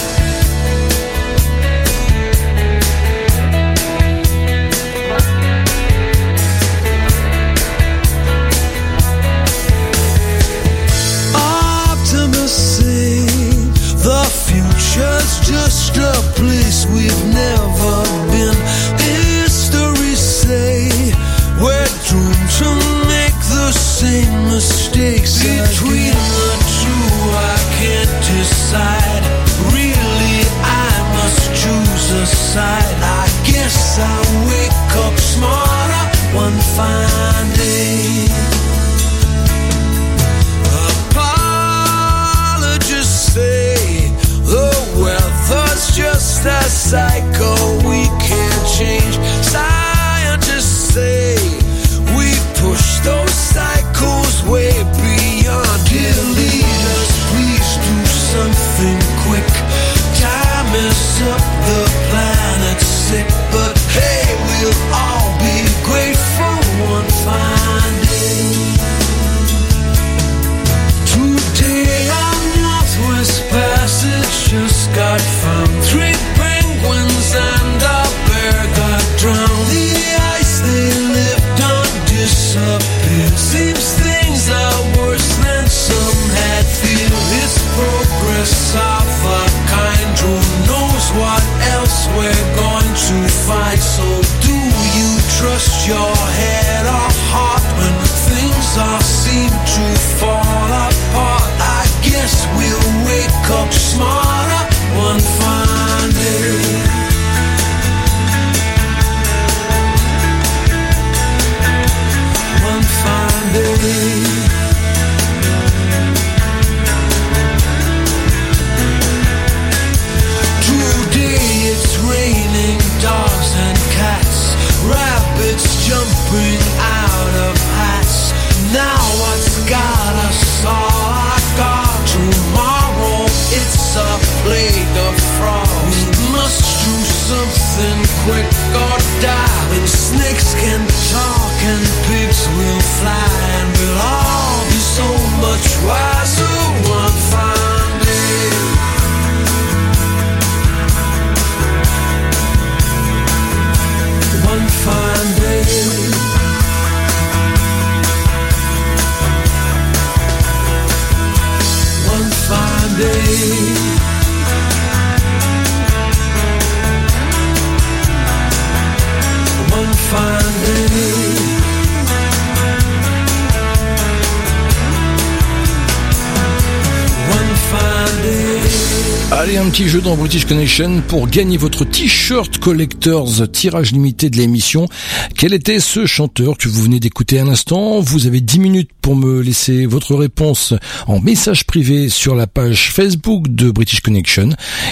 Allez, un petit jeu dans British Connection pour gagner votre t-shirt collectors tirage limité de l'émission. Quel était ce chanteur? Que vous venez d'écouter un instant Vous avez 10 minutes pour me laisser votre réponse en message privé sur la page Facebook de British Connection.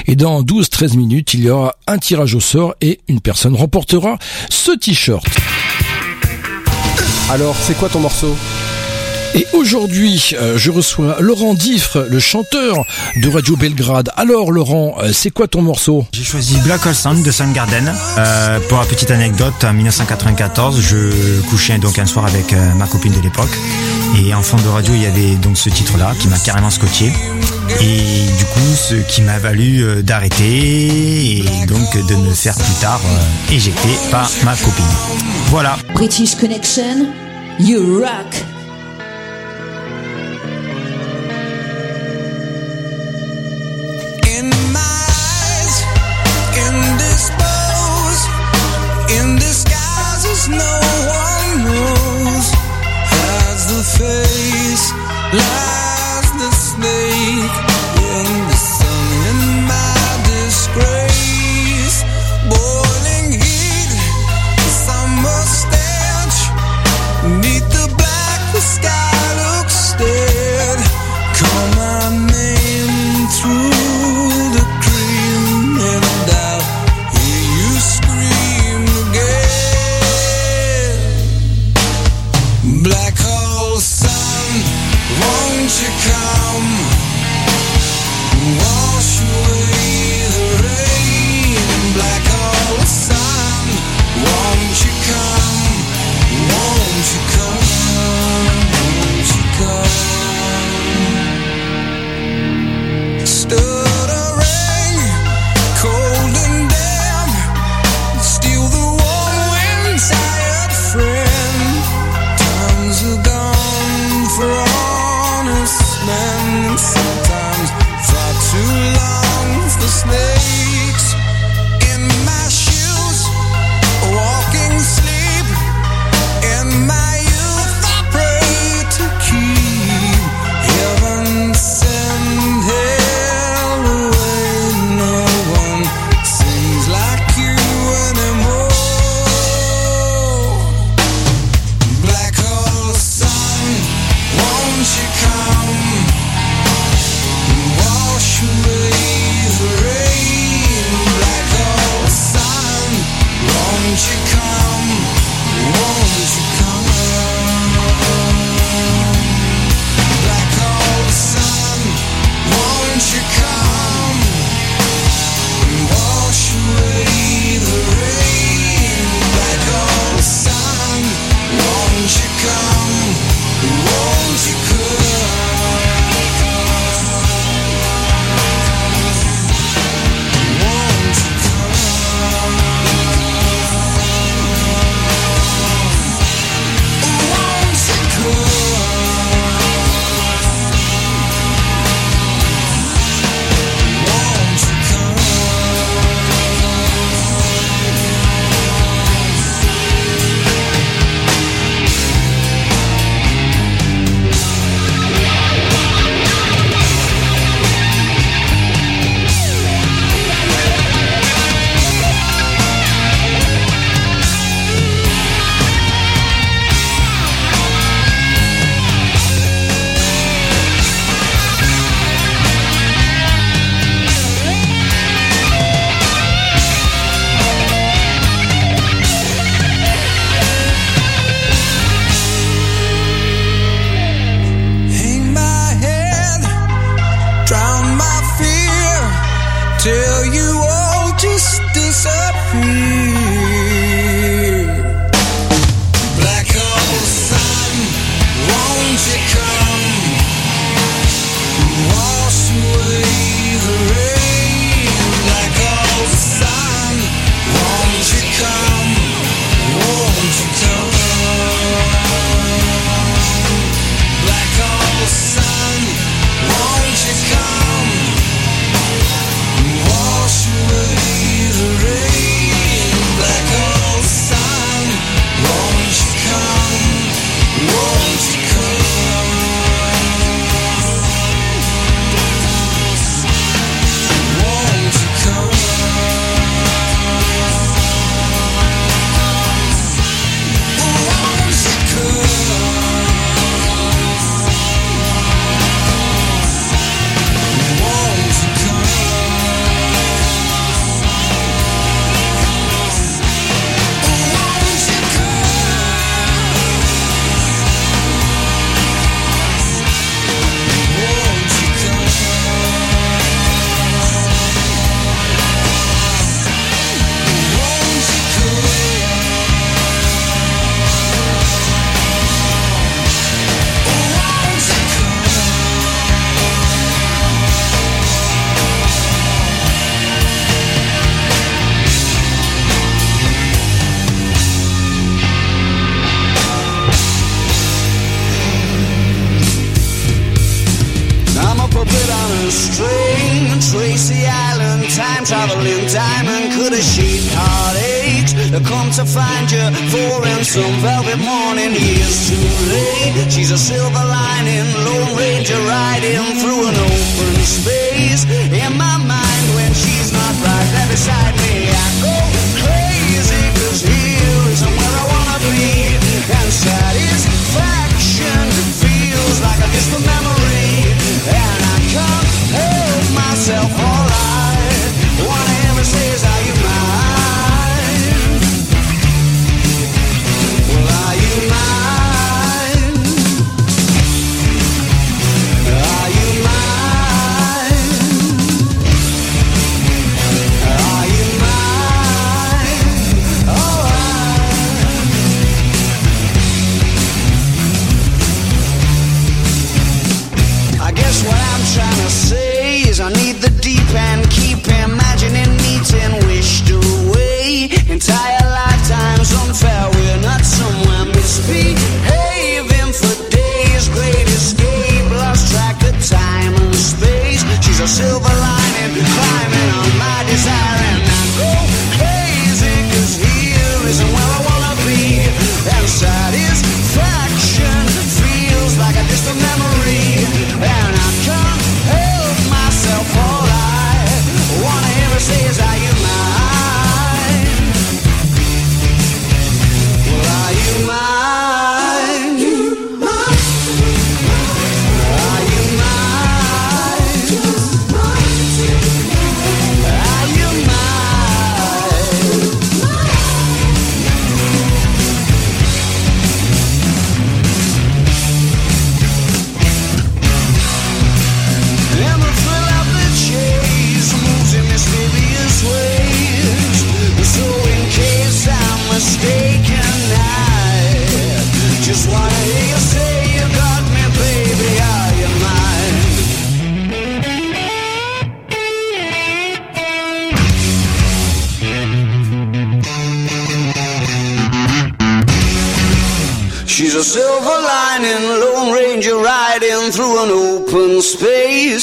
Et dans 12-13 minutes, il y aura un tirage au sort et une personne remportera ce t-shirt. Alors, c'est quoi ton morceau? Et aujourd'hui, euh, je reçois Laurent Diffre, le chanteur de Radio Belgrade. Alors Laurent, euh, c'est quoi ton morceau? J'ai choisi Black Hole Sun de Soundgarden. Euh, pour la petite anecdote, en 1994, je couchais donc un soir avec euh, ma copine de l'époque. Et en fond de radio, il y avait donc ce titre-là qui m'a carrément scotché. Et du coup, ce qui m'a valu euh, d'arrêter et donc de me faire plus tard euh, éjecter par ma copine. Voilà. British Connection, you rock. No one knows. As the face lies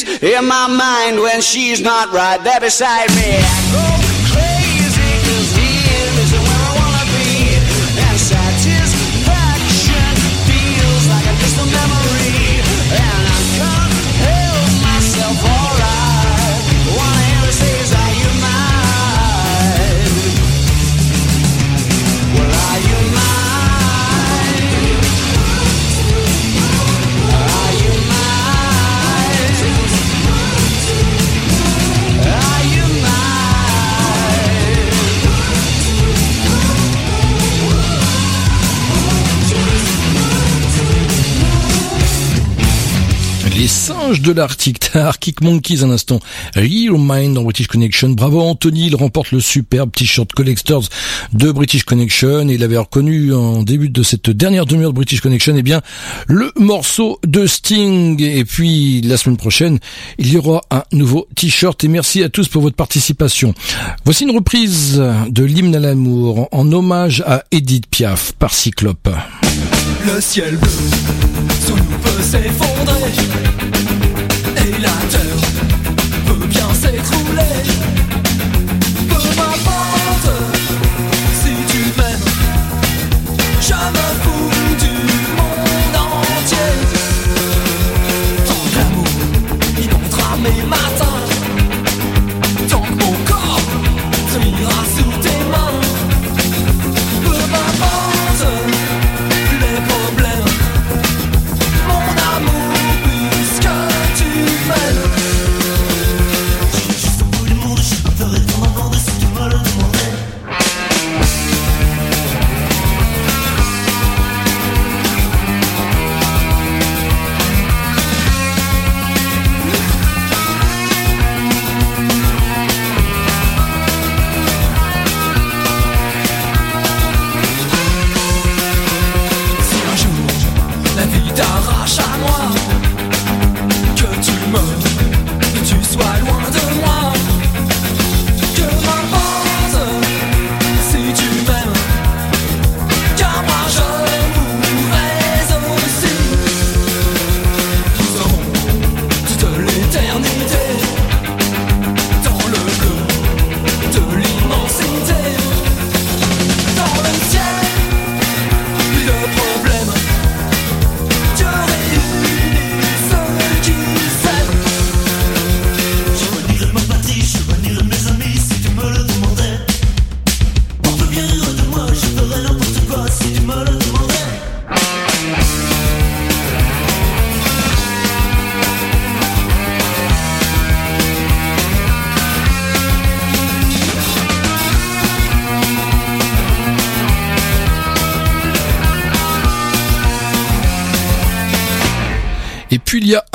in my mind when she's not right there beside me. de l'Arctique, Arctic Monkeys, un instant. Real Mind dans British Connection. Bravo Anthony, il remporte le superbe t-shirt Collectors de British Connection. Il avait reconnu en début de cette dernière demi-heure de British Connection, eh bien, le morceau de Sting. Et puis, la semaine prochaine, il y aura un nouveau t-shirt. Et merci à tous pour votre participation. Voici une reprise de l'hymne à l'amour en hommage à Edith Piaf par Cyclope ordinateur peut bien s'écrouler.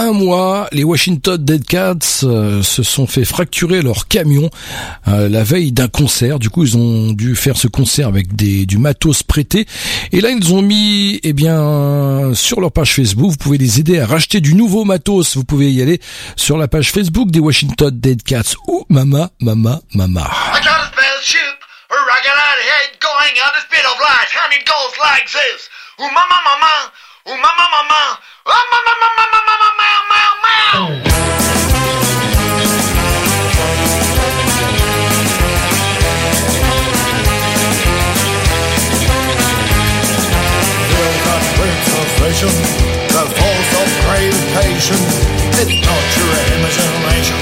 Un mois, les Washington Dead Cats euh, se sont fait fracturer leur camion euh, la veille d'un concert. Du coup, ils ont dû faire ce concert avec des, du matos prêté. Et là, ils ont mis, eh bien, sur leur page Facebook, vous pouvez les aider à racheter du nouveau matos. Vous pouvez y aller sur la page Facebook des Washington Dead Cats. Oh, mama, mama, mama. Mama, mama, ooh, mama, mama, mama, mama, mama, mama. Feel that winds of vision, the force of gravitation. It's not your imagination,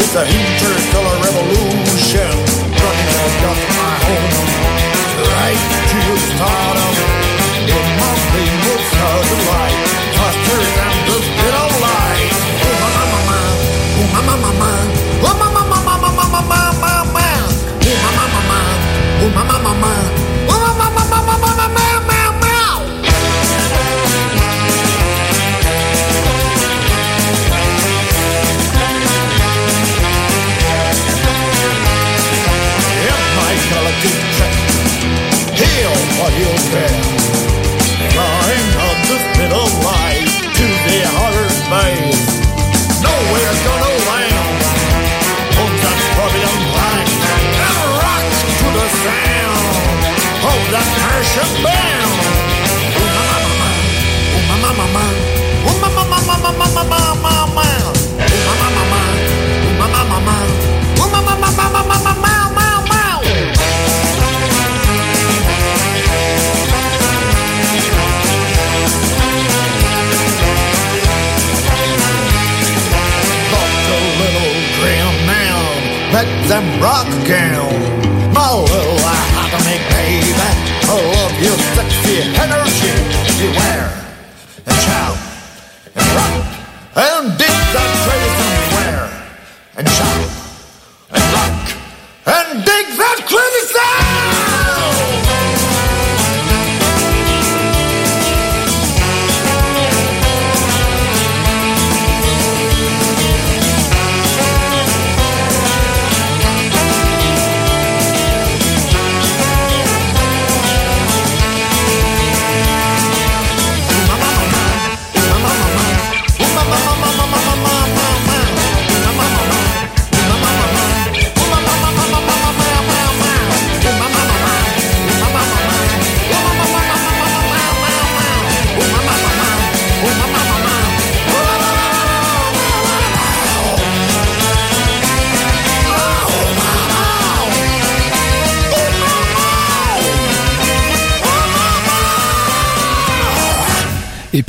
it's the interstellar revolution. Running out of my home, right to stardom. What you bear. Flying up the speed of light to the outer space. Nowhere gonna land on that forbidden planet and rock to the sound of that Martian band. Let them rock again. My little atomic baby, I love your sexy energy. Wear and shout and rock and dig that crazy somewhere and shout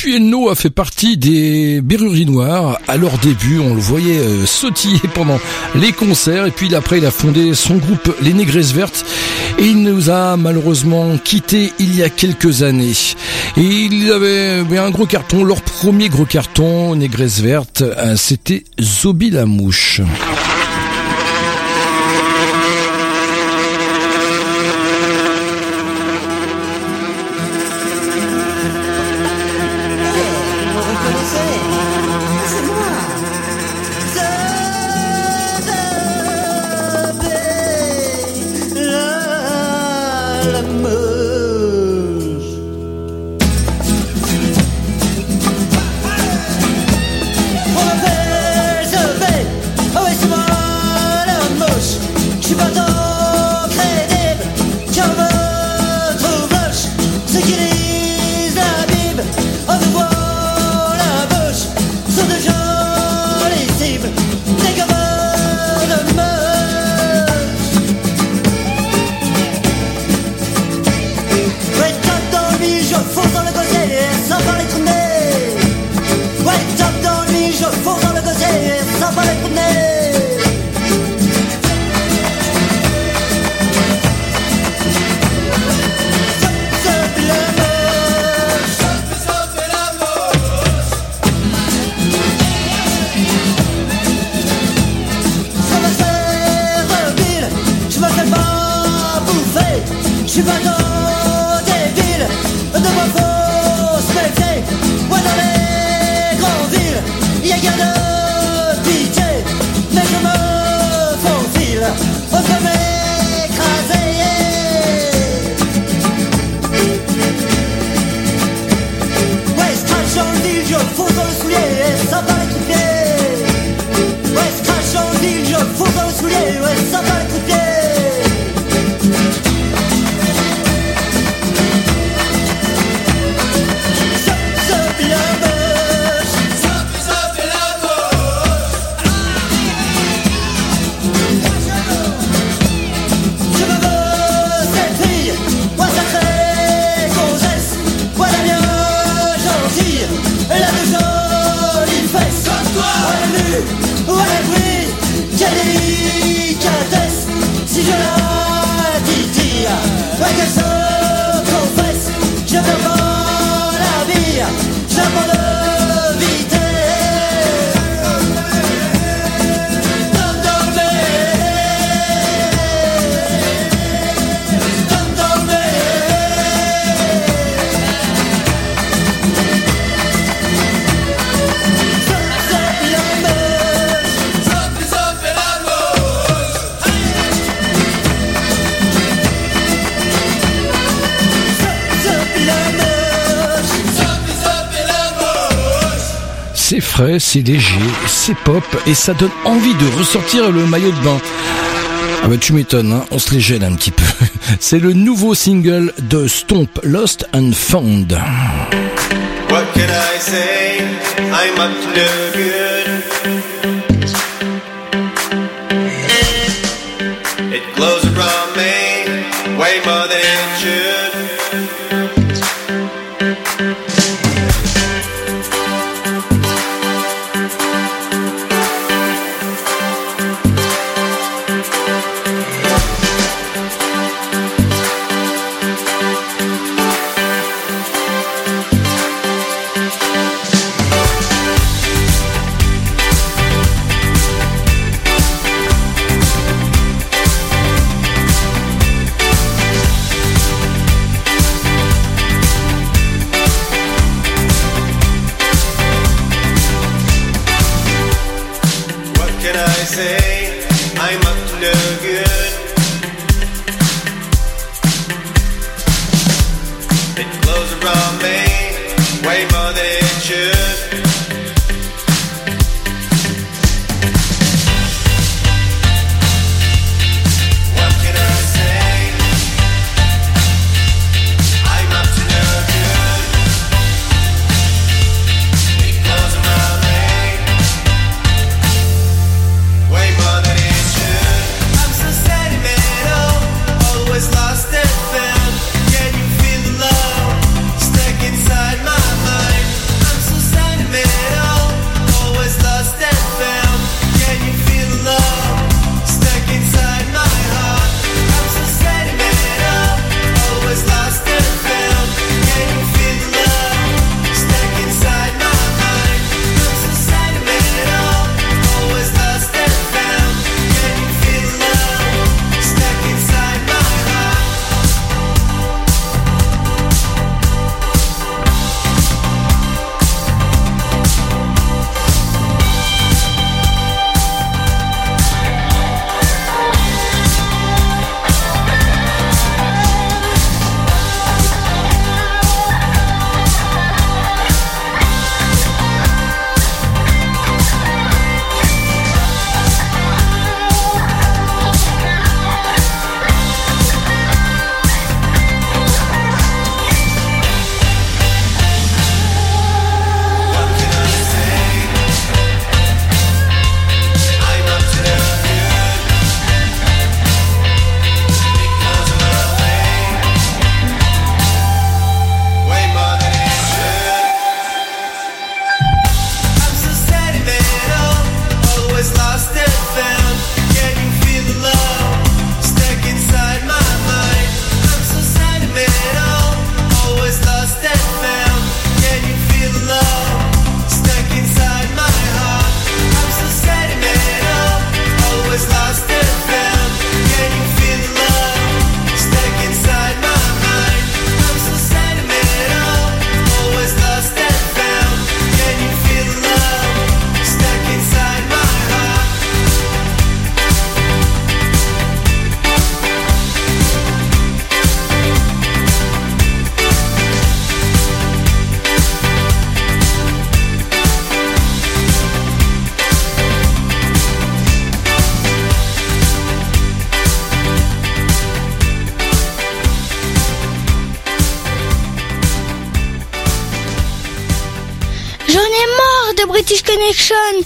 Et puis Enno a fait partie des Berruriers Noirs. À leur début, on le voyait euh, sautiller pendant les concerts. Et puis après, il a fondé son groupe Les Négresses Vertes. Et il nous a malheureusement quittés il y a quelques années. Et il avait un gros carton. Leur premier gros carton, Négresses Vertes, euh, c'était Zobi la mouche. C'est léger, c'est pop et ça donne envie de ressortir le maillot de bain. Ah bah tu m'étonnes, hein, on se les gêne un petit peu. C'est le nouveau single de Stomp, Lost and Found.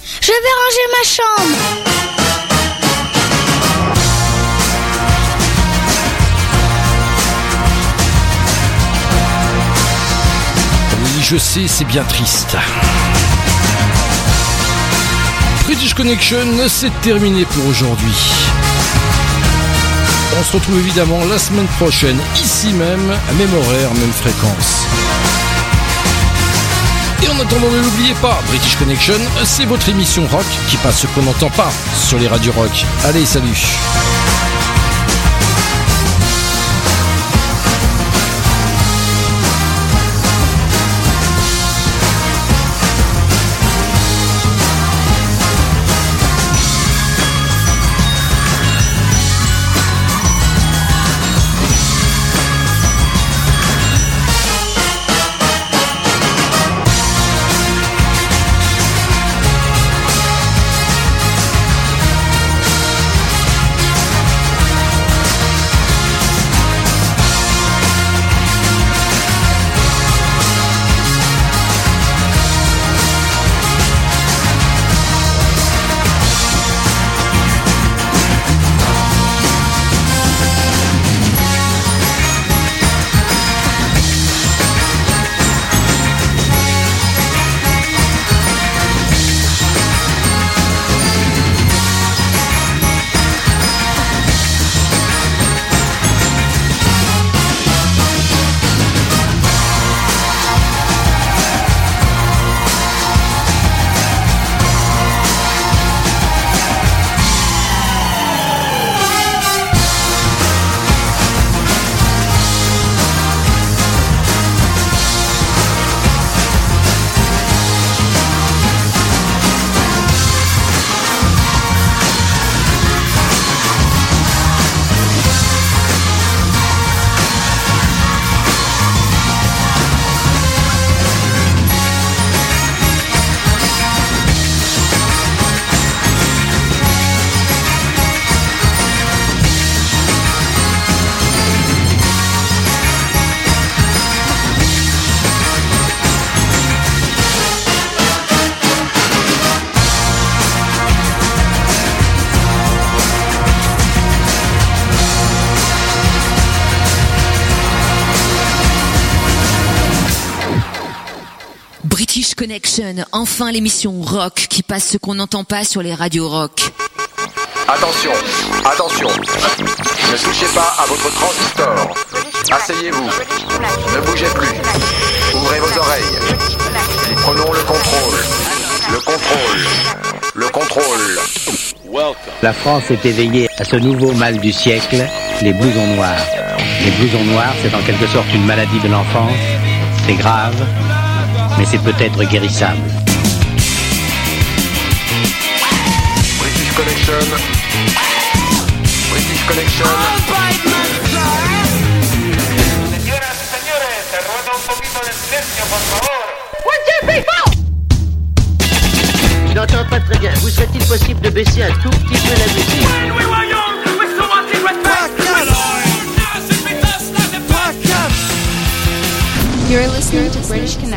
Je vais ranger ma chambre. Oui, je sais, c'est bien triste. British Connection, c'est terminé pour aujourd'hui. On se retrouve évidemment la semaine prochaine, ici même, à même horaire, même fréquence. Et en attendant, ne l'oubliez pas, British Connection, c'est votre émission rock qui passe ce qu'on n'entend pas sur les radios rock. Allez, salut enfin l'émission rock qui passe ce qu'on n'entend pas sur les radios rock. Attention, attention. Ne touchez pas à votre transistor. Asseyez-vous. Ne bougez plus. Ouvrez vos oreilles. Prenons le contrôle. Le contrôle. Le contrôle. La France est éveillée à ce nouveau mal du siècle, les blousons noirs. Les blousons noirs, c'est en quelque sorte une maladie de l'enfance. C'est grave, mais c'est peut-être guérissable. British Connection. British Connection. Je n'entends pas très bien. Vous serait-il possible de baisser un tout petit peu la musique? You're listening to British Connection.